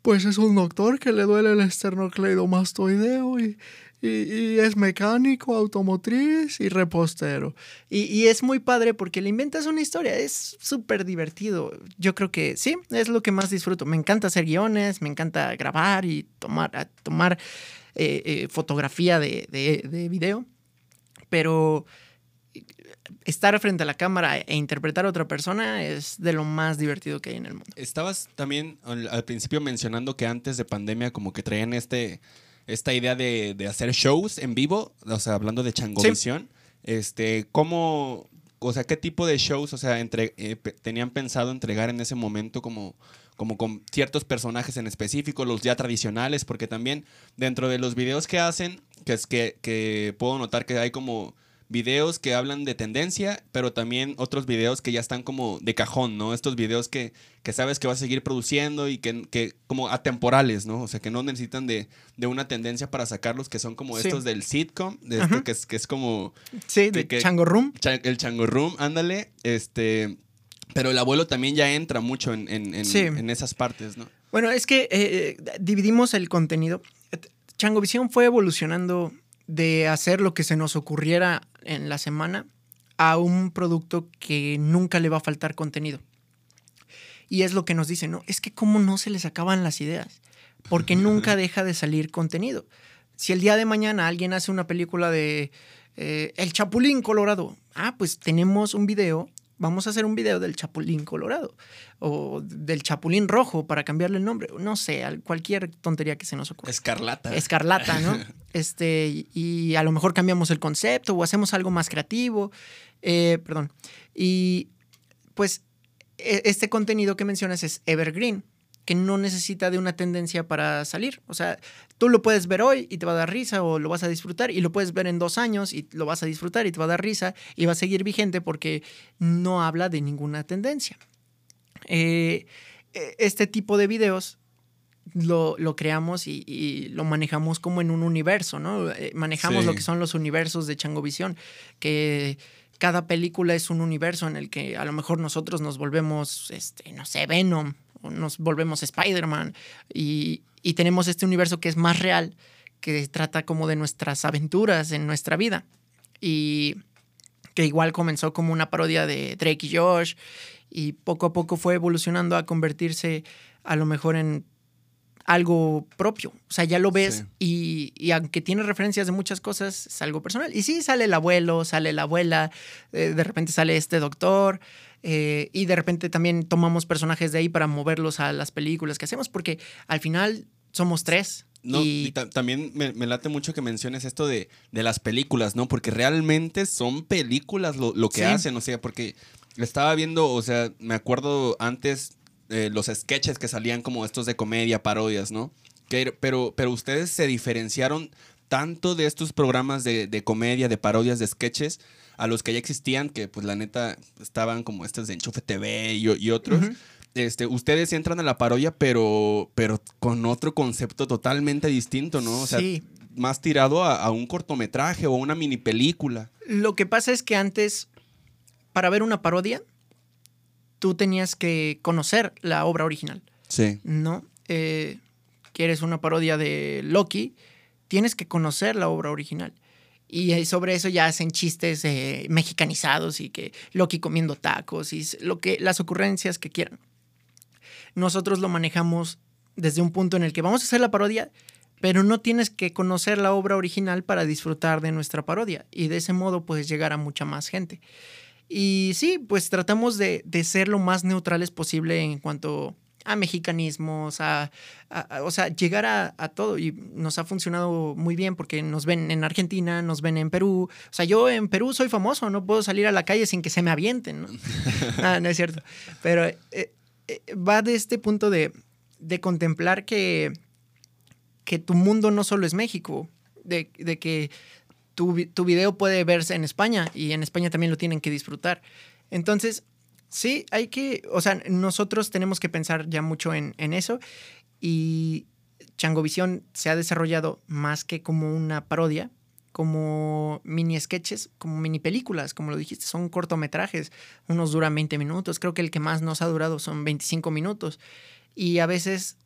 pues es un doctor que le duele el esternocleidomastoideo y, y, y es mecánico, automotriz y repostero. Y, y es muy padre porque le inventas una historia, es súper divertido. Yo creo que sí, es lo que más disfruto. Me encanta hacer guiones, me encanta grabar y tomar, tomar eh, eh, fotografía de, de, de video, pero estar frente a la cámara e interpretar a otra persona es de lo más divertido que hay en el mundo. Estabas también al, al principio mencionando que antes de pandemia como que traían este, esta idea de, de hacer shows en vivo, o sea, hablando de Changovisión. Este, ¿cómo, o sea, qué tipo de shows, o sea, entre, eh, tenían pensado entregar en ese momento como, como con ciertos personajes en específico, los ya tradicionales? Porque también dentro de los videos que hacen, que es que, que puedo notar que hay como videos que hablan de tendencia, pero también otros videos que ya están como de cajón, ¿no? Estos videos que, que sabes que vas a seguir produciendo y que, que como atemporales, ¿no? O sea, que no necesitan de, de una tendencia para sacarlos, que son como Sí. estos del sitcom, de este que, es, que es como Sí, de que- Chango Room. cha- el chango room, ándale, este... Pero el abuelo también ya entra mucho en, en- en- Sí. en esas partes, ¿no? Bueno, es que eh, dividimos el contenido. Changovisión fue evolucionando de hacer lo que se nos ocurriera en la semana a un producto que nunca le va a faltar contenido. Y es lo que nos dicen, ¿no? Es que cómo no se les acaban las ideas, porque nunca deja de salir contenido. Si el día de mañana alguien hace una película de eh, El Chapulín Colorado, ah, pues tenemos un video vamos a hacer un video del Chapulín Colorado o del Chapulín Rojo para cambiarle el nombre. No sé, cualquier tontería que se nos ocurra. Escarlata. Escarlata, ¿no? *laughs* este, y a lo mejor cambiamos el concepto o hacemos algo más creativo. Eh, perdón. Y pues e, este contenido que mencionas es evergreen que no necesita de una tendencia para salir. O sea, tú lo puedes ver hoy y te va a dar risa o lo vas a disfrutar y lo puedes ver en dos años y lo vas a disfrutar y te va a dar risa y va a seguir vigente porque no habla de ninguna tendencia. Eh, e, este tipo de videos lo, creamos y, lo manejamos como en un universo, ¿no? Eh, manejamos lo que son los universos de Changovisión, que cada película es un universo en el que a lo mejor nosotros nos volvemos, este, no sé, Venom nos volvemos Spider-Man y, tenemos este universo que es más real, que trata como de nuestras aventuras en nuestra vida. Y que igual comenzó como una parodia de Drake y Josh y poco a poco fue evolucionando a convertirse a lo mejor en algo propio. O sea, ya lo ves y, y, aunque tiene referencias de muchas cosas, es algo personal. Y sí, sale el abuelo, sale la abuela, eh, de repente sale este doctor, eh, y de repente también tomamos personajes de ahí para moverlos a las películas que hacemos, porque al final somos tres. No, y, también me, late mucho que menciones esto de, las películas, ¿no? Porque realmente son películas lo, que hacen, o sea, porque estaba viendo, o sea, me acuerdo antes eh, los sketches que salían como estos de comedia, parodias, ¿no? Que, pero, pero ustedes se diferenciaron tanto de estos programas de, de comedia, de parodias, de sketches, a los que ya existían, que pues la neta estaban como estos de Enchufe TV y, otros. Este, ustedes entran a la parodia, pero, pero con otro concepto totalmente distinto, ¿no? O sea, más tirado a, un cortometraje o una mini película. Lo que pasa es que antes, para ver una parodia, tú tenías que conocer la obra original. Sí. ¿No? Eh, quieres una parodia de Loki, tienes que conocer la obra original. Y sobre eso ya hacen chistes eh, mexicanizados y que Loki comiendo tacos y lo que, las ocurrencias que quieran. Nosotros lo manejamos desde un punto en el que vamos a hacer la parodia, pero no tienes que conocer la obra original para disfrutar de nuestra parodia. Y de ese modo puedes llegar a mucha más gente. Y sí, pues tratamos de, de ser lo más neutrales posible en cuanto a mexicanismos, a, o sea, llegar a, todo y nos ha funcionado muy bien porque nos ven en Argentina, nos ven en Perú. O sea, yo en Perú soy famoso, no puedo salir a la calle sin que se me avienten, ¿no? *laughs* ah, no es cierto. Pero eh, eh, va de este punto de, contemplar que, que tu mundo no solo es México, de, que tu, tu video puede verse en España y en España también lo tienen que disfrutar. Entonces, Sí, hay que, o sea, nosotros tenemos que pensar ya mucho en, eso y Changovisión se ha desarrollado más que como una parodia, como mini sketches, como mini películas, como lo dijiste, son cortometrajes, unos duran 20 minutos, creo que el que más nos ha durado son 25 minutos y a veces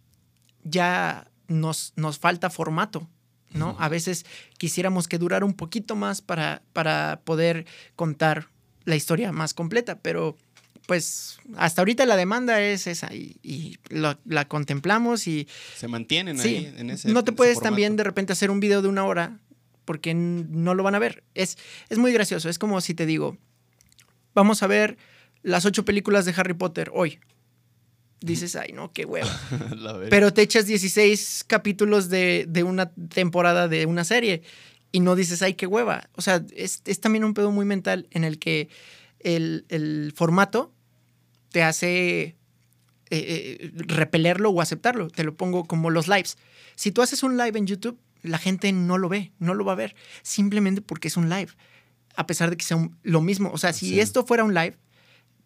ya nos, nos falta formato, ¿no? A veces quisiéramos que durara un poquito más para, para poder contar la historia más completa, pero pues hasta ahorita la demanda es esa y, la contemplamos y... Se mantienen ahí en ese... No te puedes también de repente hacer un video de una hora porque no lo van a ver. Es, es muy gracioso, es como si te digo, vamos a ver las ocho películas de Harry Potter hoy. Dices, ay, no, qué hueva. *laughs* Pero te echas 16 capítulos de, una temporada de una serie y no dices, ay, qué hueva. O sea, es, también un pedo muy mental en el que el, el formato te hace eh, eh, repelerlo o aceptarlo. Te lo pongo como los lives. Si tú haces un live en YouTube, la gente no lo ve, no lo va a ver, simplemente porque es un live, a pesar de que sea lo mismo. O sea, si esto fuera un live,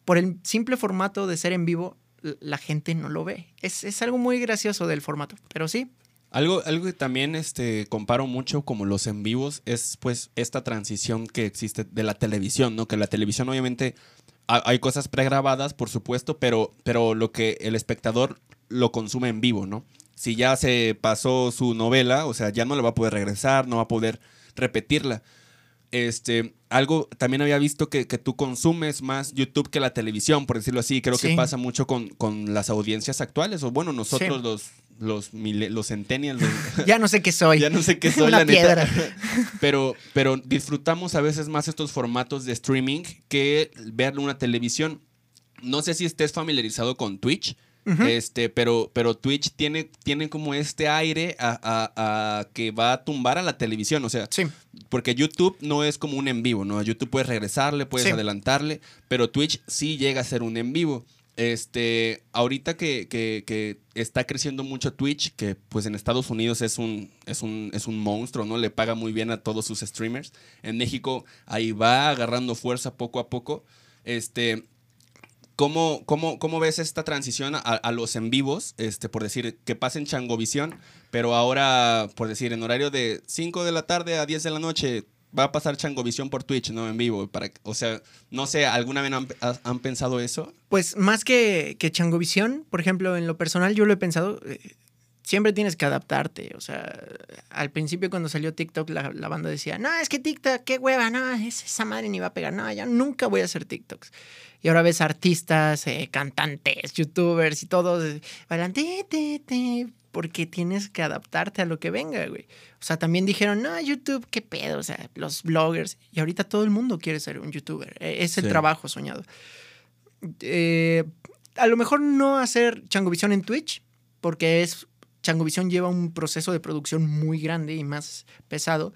por el simple formato de ser en vivo, la gente no lo ve. Es, es algo muy gracioso del formato, pero sí. Algo, algo que también este, comparo mucho como los en vivos es pues esta transición que existe de la televisión, ¿no? Que la televisión obviamente hay cosas pregrabadas, por supuesto, pero, pero lo que el espectador lo consume en vivo, ¿no? Si ya se pasó su novela, o sea, ya no le va a poder regresar, no va a poder repetirla. Este, algo también había visto que, tú consumes más YouTube que la televisión, por decirlo así. Creo que pasa mucho con, las audiencias actuales, o bueno, nosotros los, los, los centennials. *laughs* ya no sé qué soy. Ya no sé qué *laughs* soy, la piedra. *laughs* Pero, pero disfrutamos a veces más estos formatos de streaming que ver una televisión. No sé si estés familiarizado con Twitch. Este, pero, pero Twitch tiene, tiene como este aire a, que va a tumbar a la televisión. O sea, porque YouTube no es como un en vivo, ¿no? A YouTube puedes regresarle, puedes adelantarle, pero Twitch sí llega a ser un en vivo. Este, ahorita que, está creciendo mucho Twitch, que pues en Estados Unidos es un, es un, es un monstruo, ¿no? Le paga muy bien a todos sus streamers. En México ahí va agarrando fuerza poco a poco. Este, ¿cómo, cómo, cómo ves esta transición a, los en vivos? Este, por decir, que pasen Changovisión, pero ahora, por decir, en horario de 5 de la tarde a 10 de la noche, va a pasar Changovisión por Twitch, ¿no? En vivo. Para, o sea, no sé, ¿alguna vez han, pensado eso? Pues más que, que Changovisión, por ejemplo, en lo personal yo lo he pensado, eh, siempre tienes que adaptarte. O sea, al principio cuando salió TikTok, la, banda decía, no, es que TikTok, qué hueva, no, esa madre ni va a pegar, no, ya nunca voy a hacer TikToks. Y ahora ves artistas, eh, cantantes, youtubers y todos eh, bailan, porque tienes que adaptarte a lo que venga, güey. O sea, también dijeron, no, YouTube, qué pedo, o sea, los bloggers. Y ahorita todo el mundo quiere ser un youtuber. E, es el trabajo soñado. Eh, a lo mejor no hacer Changovisión en Twitch, porque es Changovisión lleva un proceso de producción muy grande y más pesado.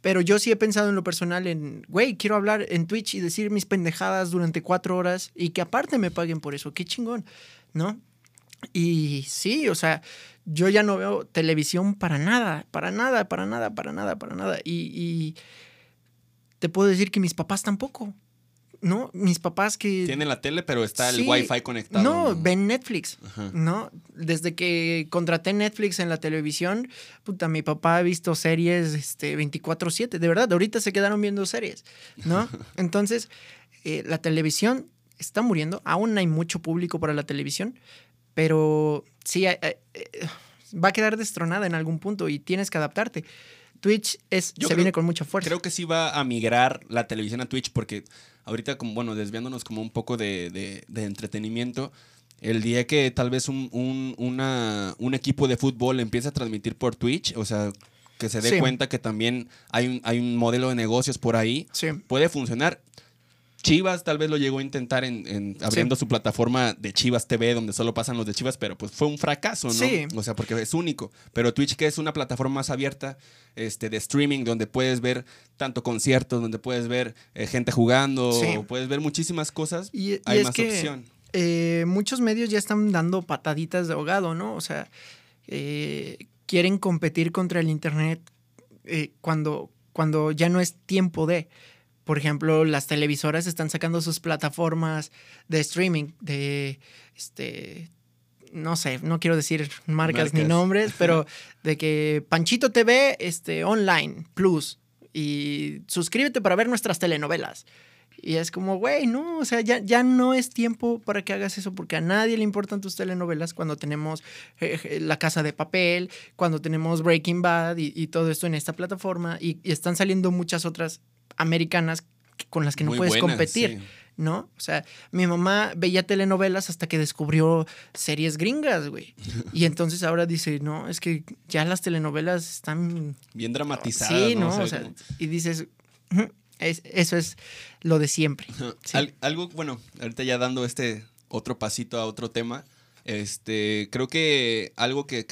Pero yo sí he pensado en lo personal en, güey, quiero hablar en Twitch y decir mis pendejadas durante cuatro horas y que aparte me paguen por eso. Qué chingón, ¿no? Y sí, o sea, yo ya no veo televisión para nada, para nada, para nada, para nada, para nada. Y, y te puedo decir que mis papás tampoco. ¿no? Mis papás que... Tienen la tele, pero está el wifi conectado. No, ven Netflix, ¿no? Desde que contraté Netflix en la televisión, puta, mi papá ha visto series este, 24/7, de verdad, ahorita se quedaron viendo series, ¿no? *laughs* Entonces, eh, la televisión está muriendo, aún hay mucho público para la televisión, pero sí, eh, eh, va a quedar destronada en algún punto y tienes que adaptarte. Twitch es, se viene con mucha fuerza. Creo que sí va a migrar la televisión a Twitch porque ahorita, como, bueno, desviándonos como un poco de, entretenimiento, el día que tal vez un, un, equipo de fútbol empiece a transmitir por Twitch, o sea, que se dé cuenta que también hay un, hay un modelo de negocios por ahí, puede funcionar. Chivas tal vez lo llegó a intentar en, abriendo su plataforma de Chivas TV, donde solo pasan los de Chivas, pero pues fue un fracaso, ¿no? Sí. O sea, porque es único. Pero Twitch, que es una plataforma más abierta este, de streaming, donde puedes ver tanto conciertos, donde puedes ver eh, gente jugando, puedes ver muchísimas cosas, y, hay más opción. Eh, muchos medios ya están dando pataditas de ahogado, ¿no? O sea, eh, quieren competir contra el Internet cuando, cuando ya no es tiempo de por ejemplo, las televisoras están sacando sus plataformas de streaming, de este no sé, no quiero decir marcas, ni nombres, *laughs* pero de que Panchito TV este, online plus y suscríbete para ver nuestras telenovelas. Y es como, güey, no, o sea, ya, ya no es tiempo para que hagas eso porque a nadie le importan tus telenovelas cuando tenemos eh, eh, La Casa de Papel, cuando tenemos Breaking Bad y, todo esto en esta plataforma y, están saliendo muchas otras americanas con las que no puedes competir. ¿no? O sea, mi mamá veía telenovelas hasta que descubrió series gringas, güey. *laughs* Y entonces ahora dice, no, es que ya las telenovelas están... Bien dramatizadas. Sí, ¿no? O sea, y dices, eso es lo de siempre. algo, bueno, ahorita ya dando este otro pasito a otro tema, este, creo que algo que,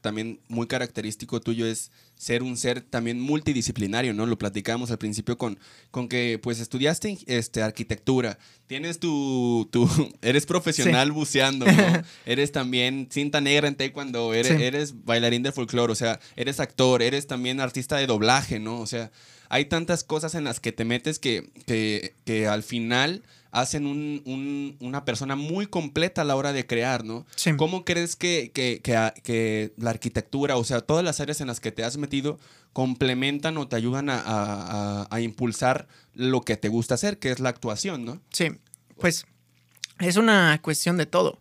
también muy característico tuyo es ser un ser también multidisciplinario, ¿no? Lo platicamos al principio con, con que pues estudiaste este, arquitectura, tienes tu, tu *laughs* eres profesional buceando, ¿no? *laughs* eres también cinta negra en taekwondo, eres, eres bailarín de folclore, o sea, eres actor, eres también artista de doblaje, ¿no? O sea, hay tantas cosas en las que te metes que, que, que al final hacen un, una persona muy completa a la hora de crear, ¿no? ¿Cómo crees que, que, la arquitectura, o sea, todas las áreas en las que te has metido, complementan o te ayudan a, impulsar lo que te gusta hacer, que es la actuación, ¿no? Sí, pues es una cuestión de todo.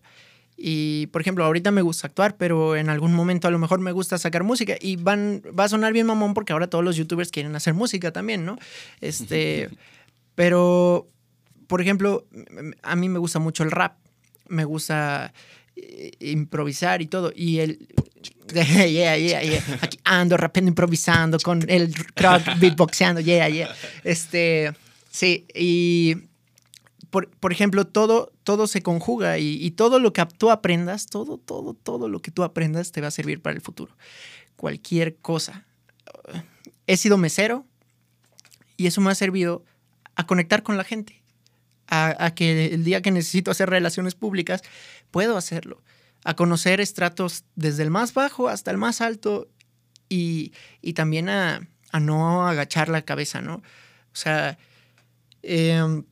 Y, por ejemplo, ahorita me gusta actuar, pero en algún momento a lo mejor me gusta sacar música. Y van, va a sonar bien mamón porque ahora todos los youtubers quieren hacer música también, ¿no? Este, *laughs* pero por ejemplo, a mí me gusta mucho el rap, me gusta eh, improvisar y todo. Y el, *laughs* yeah, yeah, yeah. Aquí ando rapeando, improvisando, con el rock beatboxeando, yeah, yeah. Este, sí, y por, por ejemplo, todo, todo se conjuga y, y todo lo que tú aprendas, todo, todo, todo lo que tú aprendas te va a servir para el futuro. Cualquier cosa. He sido mesero y eso me ha servido a conectar con la gente, a, a que el día que necesito hacer relaciones públicas, puedo hacerlo a conocer estratos desde el más bajo hasta el más alto y, y también a, a, no agachar la cabeza, ¿no? O sea, eh,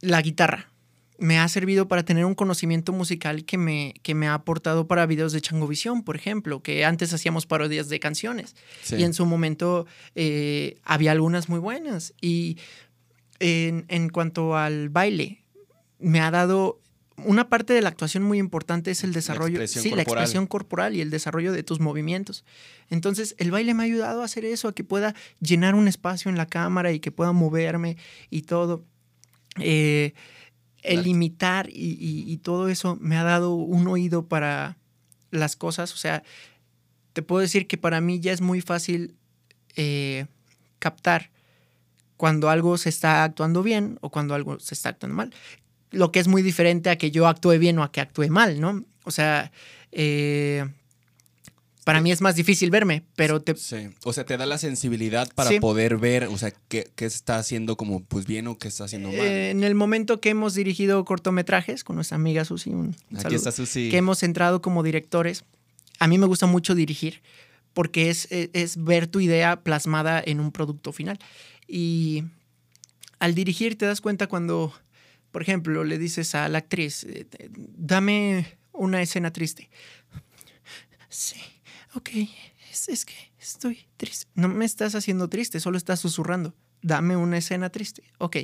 la guitarra me ha servido para tener un conocimiento musical que me, que me ha aportado para videos de Changovisión, por ejemplo, que antes hacíamos parodias de canciones sí. y en su momento eh, había algunas muy buenas. Y en, en cuanto al baile, me ha dado una parte de la actuación muy importante es el desarrollo, la sí, corporal. la expresión corporal y el desarrollo de tus movimientos. Entonces, el baile me ha ayudado a hacer eso, a que pueda llenar un espacio en la cámara y que pueda moverme y todo. Eh, el claro. imitar y, y, y, todo eso me ha dado un oído para las cosas. O sea, te puedo decir que para mí ya es muy fácil eh, captar cuando algo se está actuando bien o cuando algo se está actuando mal lo que es muy diferente a que yo actúe bien o a que actúe mal, ¿no? O sea, eh, para mí es más difícil verme, pero te... Sí. O sea, te da la sensibilidad para sí. poder ver, o sea, qué, qué, está haciendo como pues bien o qué está haciendo mal. Eh, en el momento que hemos dirigido cortometrajes con nuestra amiga Susi, un, un Aquí saludo, está Susi. que hemos entrado como directores, a mí me gusta mucho dirigir porque es, es, es ver tu idea plasmada en un producto final. Y al dirigir te das cuenta cuando por ejemplo, le dices a la actriz, eh, dame una escena triste. Sí, ok, es, es, que estoy triste. No me estás haciendo triste, solo estás susurrando. Dame una escena triste. Ok.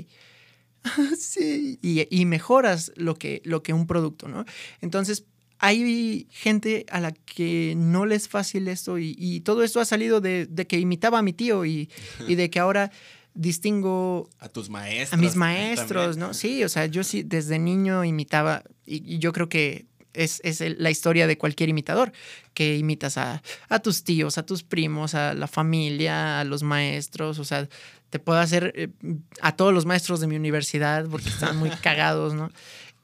*laughs* sí. Y, y, mejoras lo que, lo que un producto, ¿no? Entonces, hay gente a la que no le es fácil esto y, y todo esto ha salido de, de, que imitaba a mi tío y, *laughs* y de que ahora distingo a tus maestros. A mis maestros, ¿no? Sí, o sea, yo sí desde niño imitaba y, y yo creo que es, la historia de cualquier imitador, que imitas a, a, tus tíos, a tus primos, a la familia, a los maestros, o sea, te puedo hacer eh, a todos los maestros de mi universidad porque están muy *laughs* cagados, ¿no?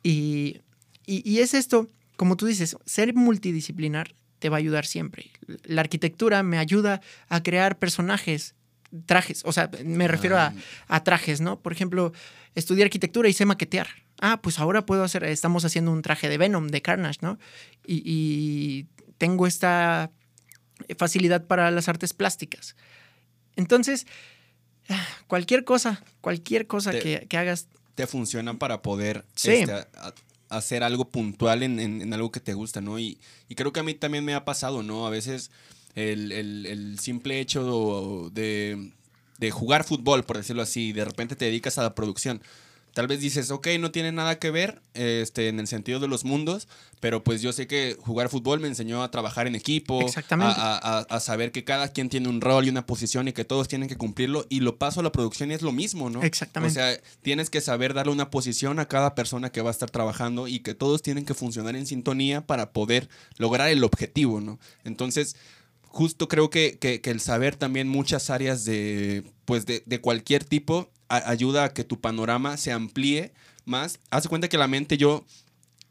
Y, y, y es esto, como tú dices, ser multidisciplinar te va a ayudar siempre. La arquitectura me ayuda a crear personajes trajes, o sea, me refiero a, a, trajes, ¿no? Por ejemplo, estudié arquitectura y sé maquetear. Ah, pues ahora puedo hacer, estamos haciendo un traje de Venom, de Carnage, ¿no? Y, y tengo esta facilidad para las artes plásticas. Entonces, cualquier cosa, cualquier cosa te, que, que, hagas. Te funciona para poder sí. este, a, hacer algo puntual en, en, algo que te gusta, ¿no? Y, y creo que a mí también me ha pasado, ¿no? A veces el, el, el simple hecho de, de, jugar fútbol, por decirlo así, de repente te dedicas a la producción. Tal vez dices, ok, no tiene nada que ver este, en el sentido de los mundos, pero pues yo sé que jugar fútbol me enseñó a trabajar en equipo, Exactamente. A, a, a, saber que cada quien tiene un rol y una posición y que todos tienen que cumplirlo, y lo paso a la producción y es lo mismo, ¿no? Exactamente. O sea, tienes que saber darle una posición a cada persona que va a estar trabajando y que todos tienen que funcionar en sintonía para poder lograr el objetivo, ¿no? Entonces, justo creo que, que, que, el saber también muchas áreas de, pues de, de cualquier tipo a, ayuda a que tu panorama se amplíe más. Haz cuenta que la mente yo,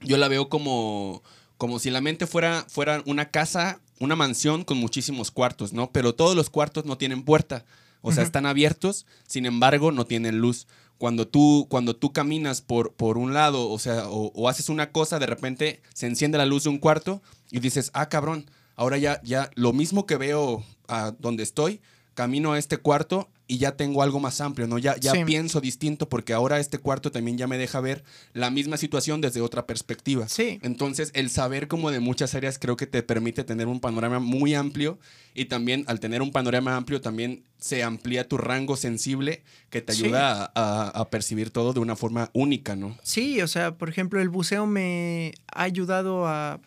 yo la veo como, como si la mente fuera, fuera una casa, una mansión con muchísimos cuartos, ¿no? Pero todos los cuartos no tienen puerta. O sea, uh -huh. están abiertos, sin embargo, no tienen luz. Cuando tú, cuando tú caminas por, por un lado, o sea, o, o haces una cosa, de repente se enciende la luz de un cuarto y dices, ah, cabrón, ahora ya, ya lo mismo que veo a donde estoy, camino a este cuarto y ya tengo algo más amplio, ¿no? Ya, ya sí. pienso distinto porque ahora este cuarto también ya me deja ver la misma situación desde otra perspectiva. Sí. Entonces, el saber como de muchas áreas creo que te permite tener un panorama muy amplio y también al tener un panorama amplio también se amplía tu rango sensible que te ayuda sí. a, a, a, percibir todo de una forma única, ¿no? Sí, o sea, por ejemplo, el buceo me ha ayudado a,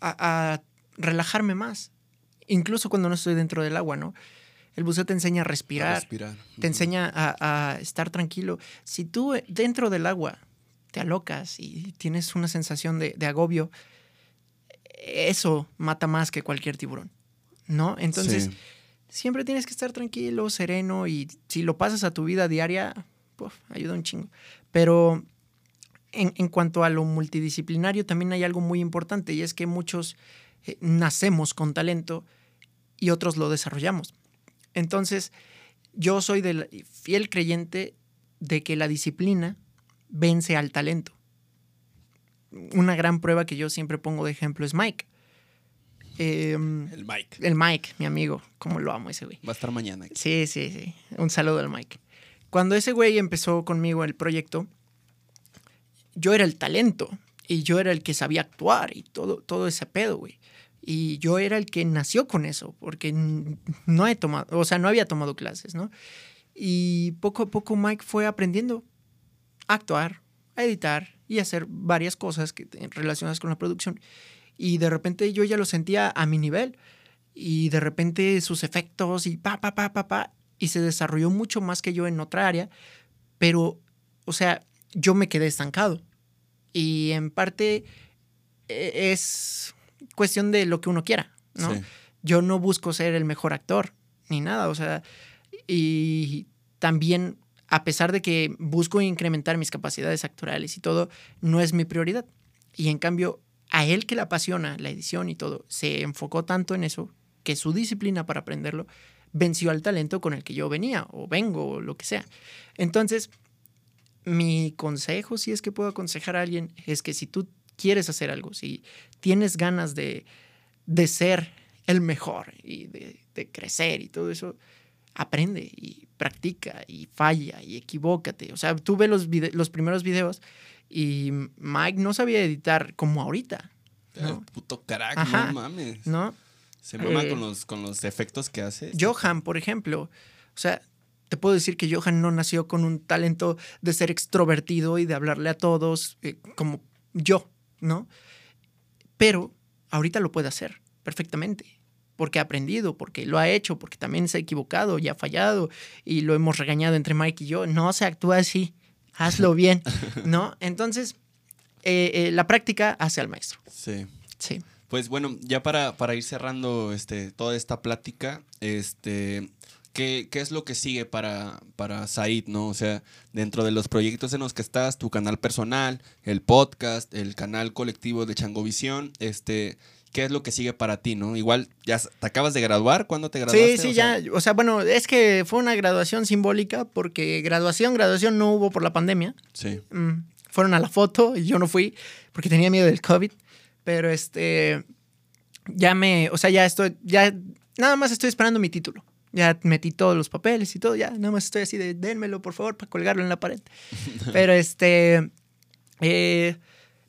a relajarme más, incluso cuando no estoy dentro del agua, ¿no? El buceo te enseña a respirar, a respirar. Uh -huh. te enseña a, a, estar tranquilo. Si tú dentro del agua te alocas y tienes una sensación de, de agobio, eso mata más que cualquier tiburón, ¿no? Entonces, Sí. siempre tienes que estar tranquilo, sereno y si lo pasas a tu vida diaria, puf, ayuda un chingo. Pero en, en cuanto a lo multidisciplinario, también hay algo muy importante y es que muchos eh, nacemos con talento y otros lo desarrollamos. Entonces, yo soy del fiel creyente de que la disciplina vence al talento. Una gran prueba que yo siempre pongo de ejemplo es Mike. Em, El Mike. el Mike, mi amigo, como lo amo ese güey. Va a estar mañana. aquí. Sí, sí, sí. Un saludo al Mike. Cuando ese güey empezó conmigo el proyecto, yo era el talento y yo era el que sabía actuar y todo, todo ese pedo, güey. Y yo era el que nació con eso, porque no he tomado, o sea, no había tomado clases, ¿no? Y poco a poco Mike fue aprendiendo a actuar, a editar y a hacer varias cosas que, relacionadas con la producción. Y de repente yo ya lo sentía a mi nivel y de repente sus efectos y pa, pa, pa, pa, pa, y se desarrolló mucho más que yo en otra área, pero, o sea, yo me quedé estancado. Y en parte eh, es cuestión de lo que uno quiera, ¿no? Sí. Yo no busco ser el mejor actor, ni nada, o sea, y también, a pesar de que busco incrementar mis capacidades actorales y todo, no es mi prioridad. Y en cambio, a él que le apasiona la edición y todo, se enfocó tanto en eso que su disciplina para aprenderlo venció al talento con el que yo venía o vengo o lo que sea. Entonces, mi consejo, si es que puedo aconsejar a alguien, es que si tú quieres hacer algo, si tienes ganas de, de ser el mejor y de, de crecer y todo eso, aprende y practica y falla y equivócate. O sea, tú ves los, vide- los primeros videos y Mike no sabía editar como ahorita, El ¿no? puto crack, Ajá. no mames. ¿no? Se mama Eh, con, los, con los efectos que hace. Johan, por ejemplo, o sea, te puedo decir que Johan no nació con un talento de ser extrovertido y de hablarle a todos eh, como yo, ¿no? Pero ahorita lo puede hacer perfectamente, porque ha aprendido, porque lo ha hecho, porque también se ha equivocado y ha fallado y lo hemos regañado entre Mike y yo. No se actúa así, hazlo *laughs* bien, ¿no? Entonces, eh, eh, la práctica hace al maestro. Sí. Sí. Pues bueno, ya para, para ir cerrando este, toda esta plática, este, ¿qué, qué es lo que sigue para, para Said, no? O sea, dentro de los proyectos en los que estás, tu canal personal, el podcast, el canal colectivo de Changovisión, este, ¿qué es lo que sigue para ti, no? Igual, ya te acabas de graduar, ¿cuándo te graduaste? Sí, sí, O sea, ya. O sea, bueno, es que fue una graduación simbólica porque graduación, graduación no hubo por la pandemia. Sí. Mm, fueron a la foto y yo no fui porque tenía miedo del COVID. Pero este, ya me, o sea, ya estoy, ya, nada más estoy esperando mi título. Ya metí todos los papeles y todo, ya, nada más estoy así de, dénmelo, por favor, para colgarlo en la pared. *laughs* Pero este, eh,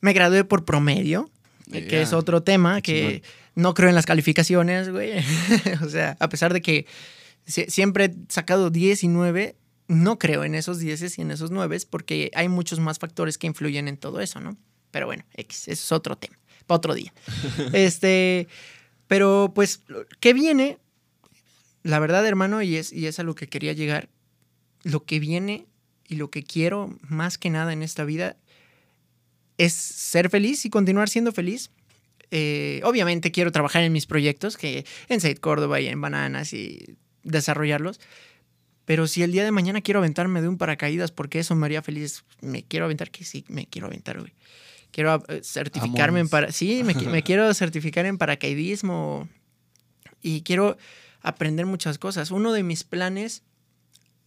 me gradué por promedio, eh, que es otro tema que no creo en las calificaciones, güey. *laughs* o sea, a pesar de que sie- siempre he sacado 10 y 9, no creo en esos 10 y en esos 9 porque hay muchos más factores que influyen en todo eso, ¿no? Pero bueno, X, eso es otro tema, para otro día. *laughs* este, pero pues, ¿qué viene? La verdad, hermano, y es, y es a lo que quería llegar, lo que viene y lo que quiero más que nada en esta vida es ser feliz y continuar siendo feliz. Eh, obviamente quiero trabajar en mis proyectos, que en Said Córdoba y en Bananas y desarrollarlos. Pero si el día de mañana quiero aventarme de un paracaídas porque eso me haría feliz, me quiero aventar, que sí, me quiero aventar, güey. Quiero eh, certificarme en para... Sí, me *laughs* quiero certificar en paracaidismo y quiero aprender muchas cosas. Uno de mis planes,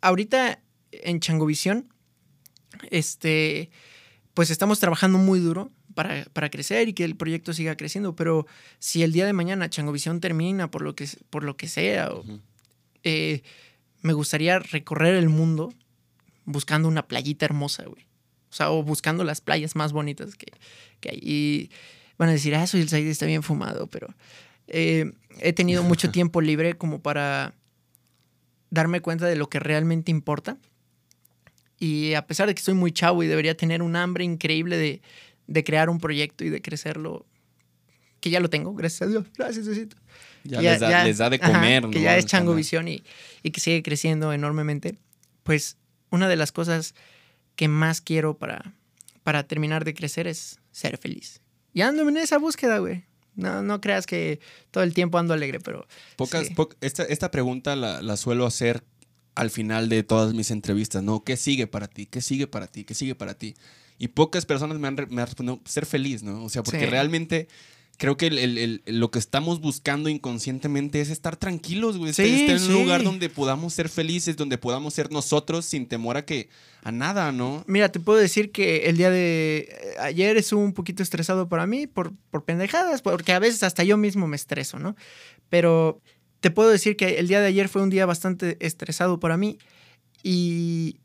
ahorita en Changovisión, este, pues estamos trabajando muy duro para, para crecer y que el proyecto siga creciendo, pero si el día de mañana Changovisión termina por lo que, por lo que sea, o, eh, me gustaría recorrer el mundo buscando una playita hermosa, güey. O sea, o buscando las playas más bonitas que, que hay. Y van a decir, ah, soy el Said está bien fumado, pero eh, he tenido mucho *laughs* tiempo libre como para darme cuenta de lo que realmente importa. Y a pesar de que soy muy chavo y debería tener un hambre increíble de, de crear un proyecto y de crecerlo, que ya lo tengo, gracias a Dios. Gracias, Diosito. Ya, Que les, da, ya- les da de ajá, comer, Que ¿no? ya es Chango. Visión y, y que sigue creciendo enormemente. Pues una de las cosas que más quiero para, para terminar de crecer es ser feliz. Y ando en esa búsqueda, güey. No, no creas que todo el tiempo ando alegre, pero... Pocas, sí. po- esta, esta pregunta la, la suelo hacer al final de todas mis entrevistas, ¿no? ¿Qué sigue para ti? ¿Qué sigue para ti? ¿Qué sigue para ti? Y pocas personas me han, me han respondido ser feliz, ¿no? O sea, porque Sí. realmente creo que el- el- el- lo que estamos buscando inconscientemente es estar tranquilos, güey. Sí, estar, en un lugar donde podamos ser felices, donde podamos ser nosotros sin temor a que a nada, ¿no? Mira, te puedo decir que el día de eh, ayer estuvo un poquito estresado para mí por, por pendejadas, porque a veces hasta yo mismo me estreso, ¿no? Pero te puedo decir que el día de ayer fue un día bastante estresado para mí y,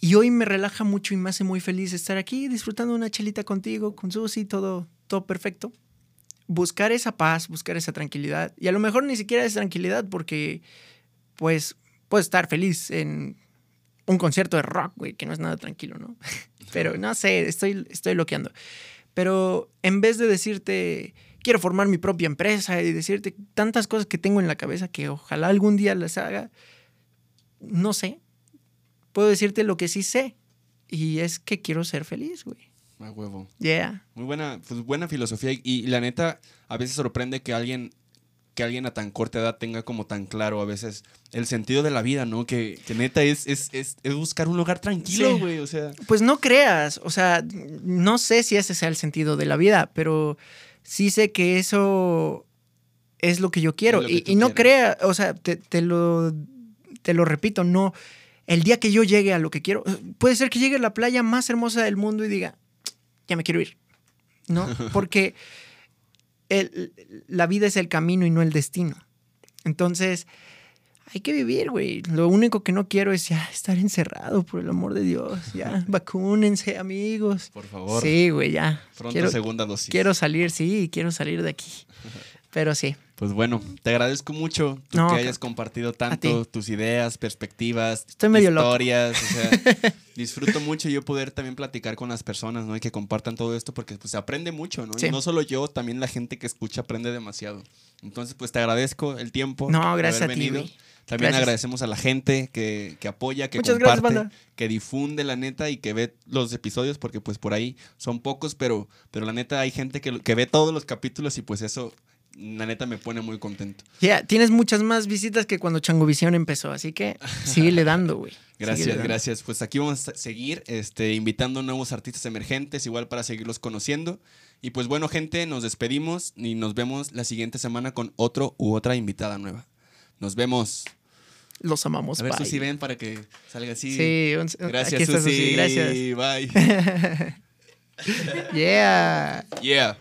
y hoy me relaja mucho y me hace muy feliz estar aquí disfrutando una chelita contigo, con Susi, todo, todo perfecto. Buscar esa paz, buscar esa tranquilidad. Y a lo mejor ni siquiera es tranquilidad porque, pues, puedo estar feliz en un concierto de rock, güey, que no es nada tranquilo, ¿no? *laughs* Pero no sé, estoy, estoy loqueando. Pero en vez de decirte, quiero formar mi propia empresa y decirte tantas cosas que tengo en la cabeza que ojalá algún día las haga, no sé. Puedo decirte lo que sí sé. Y es que quiero ser feliz, güey. A huevo. Yeah. Muy buena, pues buena filosofía. Y, y la neta, a veces sorprende que alguien, que alguien a tan corta edad tenga como tan claro a veces el sentido de la vida, ¿no? Que, que neta es, es, es, es buscar un lugar tranquilo, Sí. güey. O sea, Pues no creas, o sea, no sé si ese sea el sentido de la vida, pero sí sé que eso es lo que yo quiero. Que y, no quieres. crea, o sea, te, te lo, te lo repito, no. El día que yo llegue a lo que quiero, puede ser que llegue a la playa más hermosa del mundo y diga, ya me quiero ir. ¿No? *laughs* Porque el- la vida es el camino y no el destino. Entonces, hay que vivir, güey. Lo único que no quiero es ya estar encerrado, por el amor de Dios. Ya, *laughs* vacúnense, amigos. por favor, Sí, güey, ya. pronto Quiero, segunda dosis. quiero salir, sí, quiero salir de aquí. *laughs* Pero sí, Pues bueno, te agradezco mucho tú No, que hayas compartido ti. tanto tus ideas, perspectivas, Estoy medio loco. historias. O sea, *laughs* disfruto mucho yo poder también platicar con las personas, ¿no? Y que compartan todo esto porque pues se aprende mucho, ¿no? Y no solo yo, también la gente que escucha aprende demasiado. Entonces, pues te agradezco el tiempo. No, gracias haber a ti, venido. También Gracias. agradecemos a la gente que, que apoya, que Muchas comparte, que difunde la neta y que ve los episodios, porque pues por ahí son pocos, pero, pero la neta hay gente que, que ve todos los capítulos y pues eso, la neta me pone muy contento. ya, tienes muchas más visitas que cuando Changovisión empezó, así que síguele dando, güey. Gracias, dando. gracias. Pues aquí vamos a seguir este, invitando nuevos artistas emergentes, igual para seguirlos conociendo. Y pues bueno, gente, nos despedimos y nos vemos la siguiente semana con otro u otra invitada nueva. Nos vemos. Los amamos, A ver, bye. Susi, ven para que salga así. Sí, un- Gracias, aquí está Susi. Susi, gracias. Bye. *laughs* Yeah. yeah.